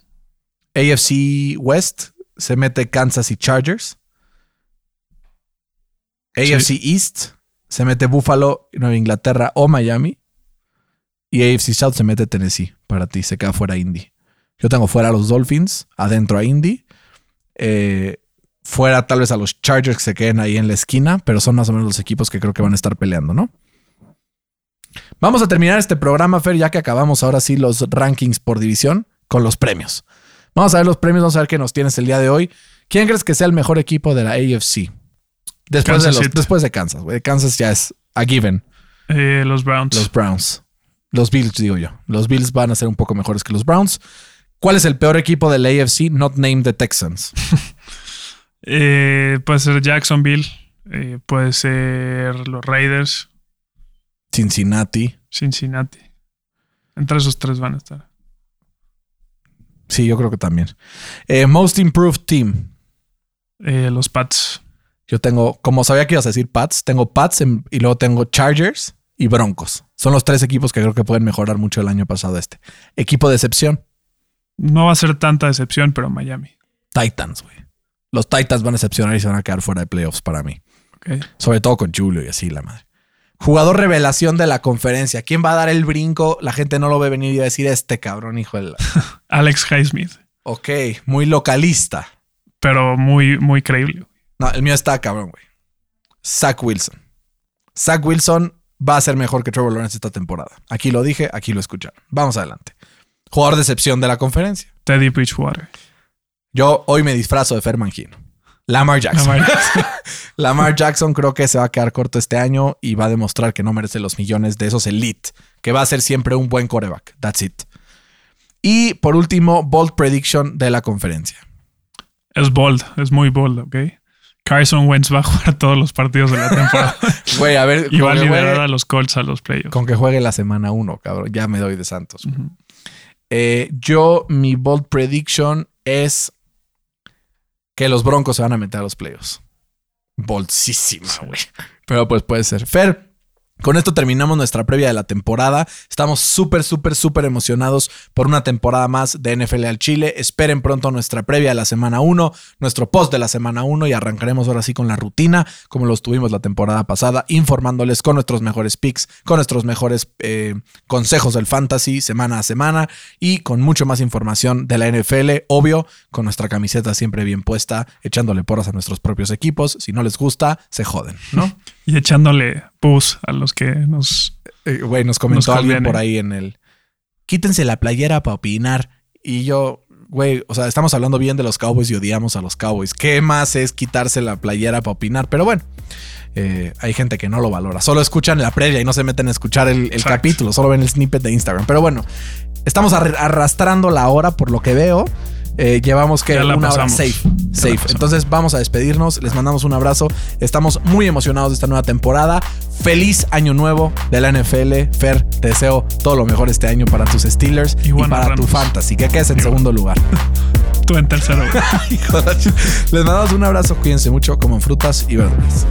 AFC West se mete Kansas y Chargers. AFC East se mete Buffalo, Nueva Inglaterra o Miami. Y AFC South se mete Tennessee. Para ti, se queda fuera Indy. Yo tengo fuera a los Dolphins, adentro a Indy. Eh, fuera tal vez a los Chargers que se queden ahí en la esquina, pero son más o menos los equipos que creo que van a estar peleando, ¿no? Vamos a terminar este programa, Fer, ya que acabamos ahora sí los rankings por división con los premios. Vamos a ver los premios, vamos a ver qué nos tienes el día de hoy. ¿Quién crees que sea el mejor equipo de la AFC? Después, Kansas de, los, City. después de Kansas, güey. Kansas ya es a given. Eh, los Browns. Los Browns. Los Bills, digo yo. Los Bills van a ser un poco mejores que los Browns. ¿Cuál es el peor equipo del AFC not named the Texans? <laughs> Eh, puede ser Jacksonville, eh, puede ser los Raiders, Cincinnati. Cincinnati. Entre esos tres van a estar. Sí, yo creo que también. Eh, most Improved Team. Eh, los Pats. Yo tengo, como sabía que ibas a decir Pats, tengo Pats en- y luego tengo Chargers y Broncos. Son los tres equipos que creo que pueden mejorar mucho el año pasado este. Equipo de excepción, No va a ser tanta decepción, pero Miami. Titans, güey. Los Titans van a decepcionar y se van a quedar fuera de playoffs para mí. Ok. Sobre todo con Julio y así, la madre. Jugador revelación de la conferencia. ¿Quién va a dar el brinco? La gente no lo ve venir y va a decir este cabrón, hijo de la... <laughs> Alex Highsmith. Ok, muy localista. Pero muy, muy creíble. No, el mío está cabrón, güey. Zach Wilson. Zach Wilson va a ser mejor que Trevor Lawrence esta temporada. Aquí lo dije, aquí lo escucharon. Vamos adelante. Jugador de excepción de la conferencia. Teddy Bridgewater. Yo hoy me disfrazo de Fer Mangino. Lamar Jackson. Lamar <laughs> Lamar Jackson creo que se va a quedar corto este año y va a demostrar que no merece los millones de esos elite, que va a ser siempre un buen coreback. That's it. Y por último, bold prediction de la conferencia. Es bold, es muy bold, ¿ok? Carson Wentz va a jugar todos los partidos de la temporada <laughs> Güey, a ver, y va a liderar juegue- a los Colts a los playoffs. con que juegue la semana uno, cabrón. Ya me doy de Santos. Eh, yo, mi bold prediction es que los Broncos se van a meter a los playoffs. Bolsísima, güey. Pero pues puede ser. Fer, con esto terminamos nuestra previa de la temporada. Estamos súper, súper, súper emocionados por una temporada más de NFL al Chile. Esperen pronto nuestra previa de la semana 1, nuestro post de la semana 1 y arrancaremos ahora sí con la rutina, como lo tuvimos la temporada pasada, informándoles con nuestros mejores picks, con nuestros mejores eh, consejos del fantasy semana a semana y con mucho más información de la NFL, obvio, con nuestra camiseta siempre bien puesta, echándole porras a nuestros propios equipos. Si no les gusta, se joden, ¿no? <laughs> Y echándole pus a los que nos. Eh, Güey, nos comentó Nos alguien por ahí en el. Quítense la playera para opinar. Y yo, güey, o sea, estamos hablando bien de los Cowboys y odiamos a los Cowboys. ¿Qué más es quitarse la playera para opinar? Pero bueno, eh, hay gente que no lo valora. Solo escuchan la previa y no se meten a escuchar el, capítulo, solo ven el snippet de Instagram. Pero bueno, estamos arr- arrastrando la hora por lo que veo. Eh, llevamos que una hora safe. Safe. Entonces vamos a despedirnos. Les mandamos un abrazo. Estamos muy emocionados de esta nueva temporada. Feliz año nuevo de la NFL. Fer, te deseo todo lo mejor este año para tus Steelers y, para tu fantasy. Que quedes en segundo lugar. <laughs> Tú en tercero. <laughs> Les mandamos un abrazo. Cuídense mucho. Coman frutas y verduras.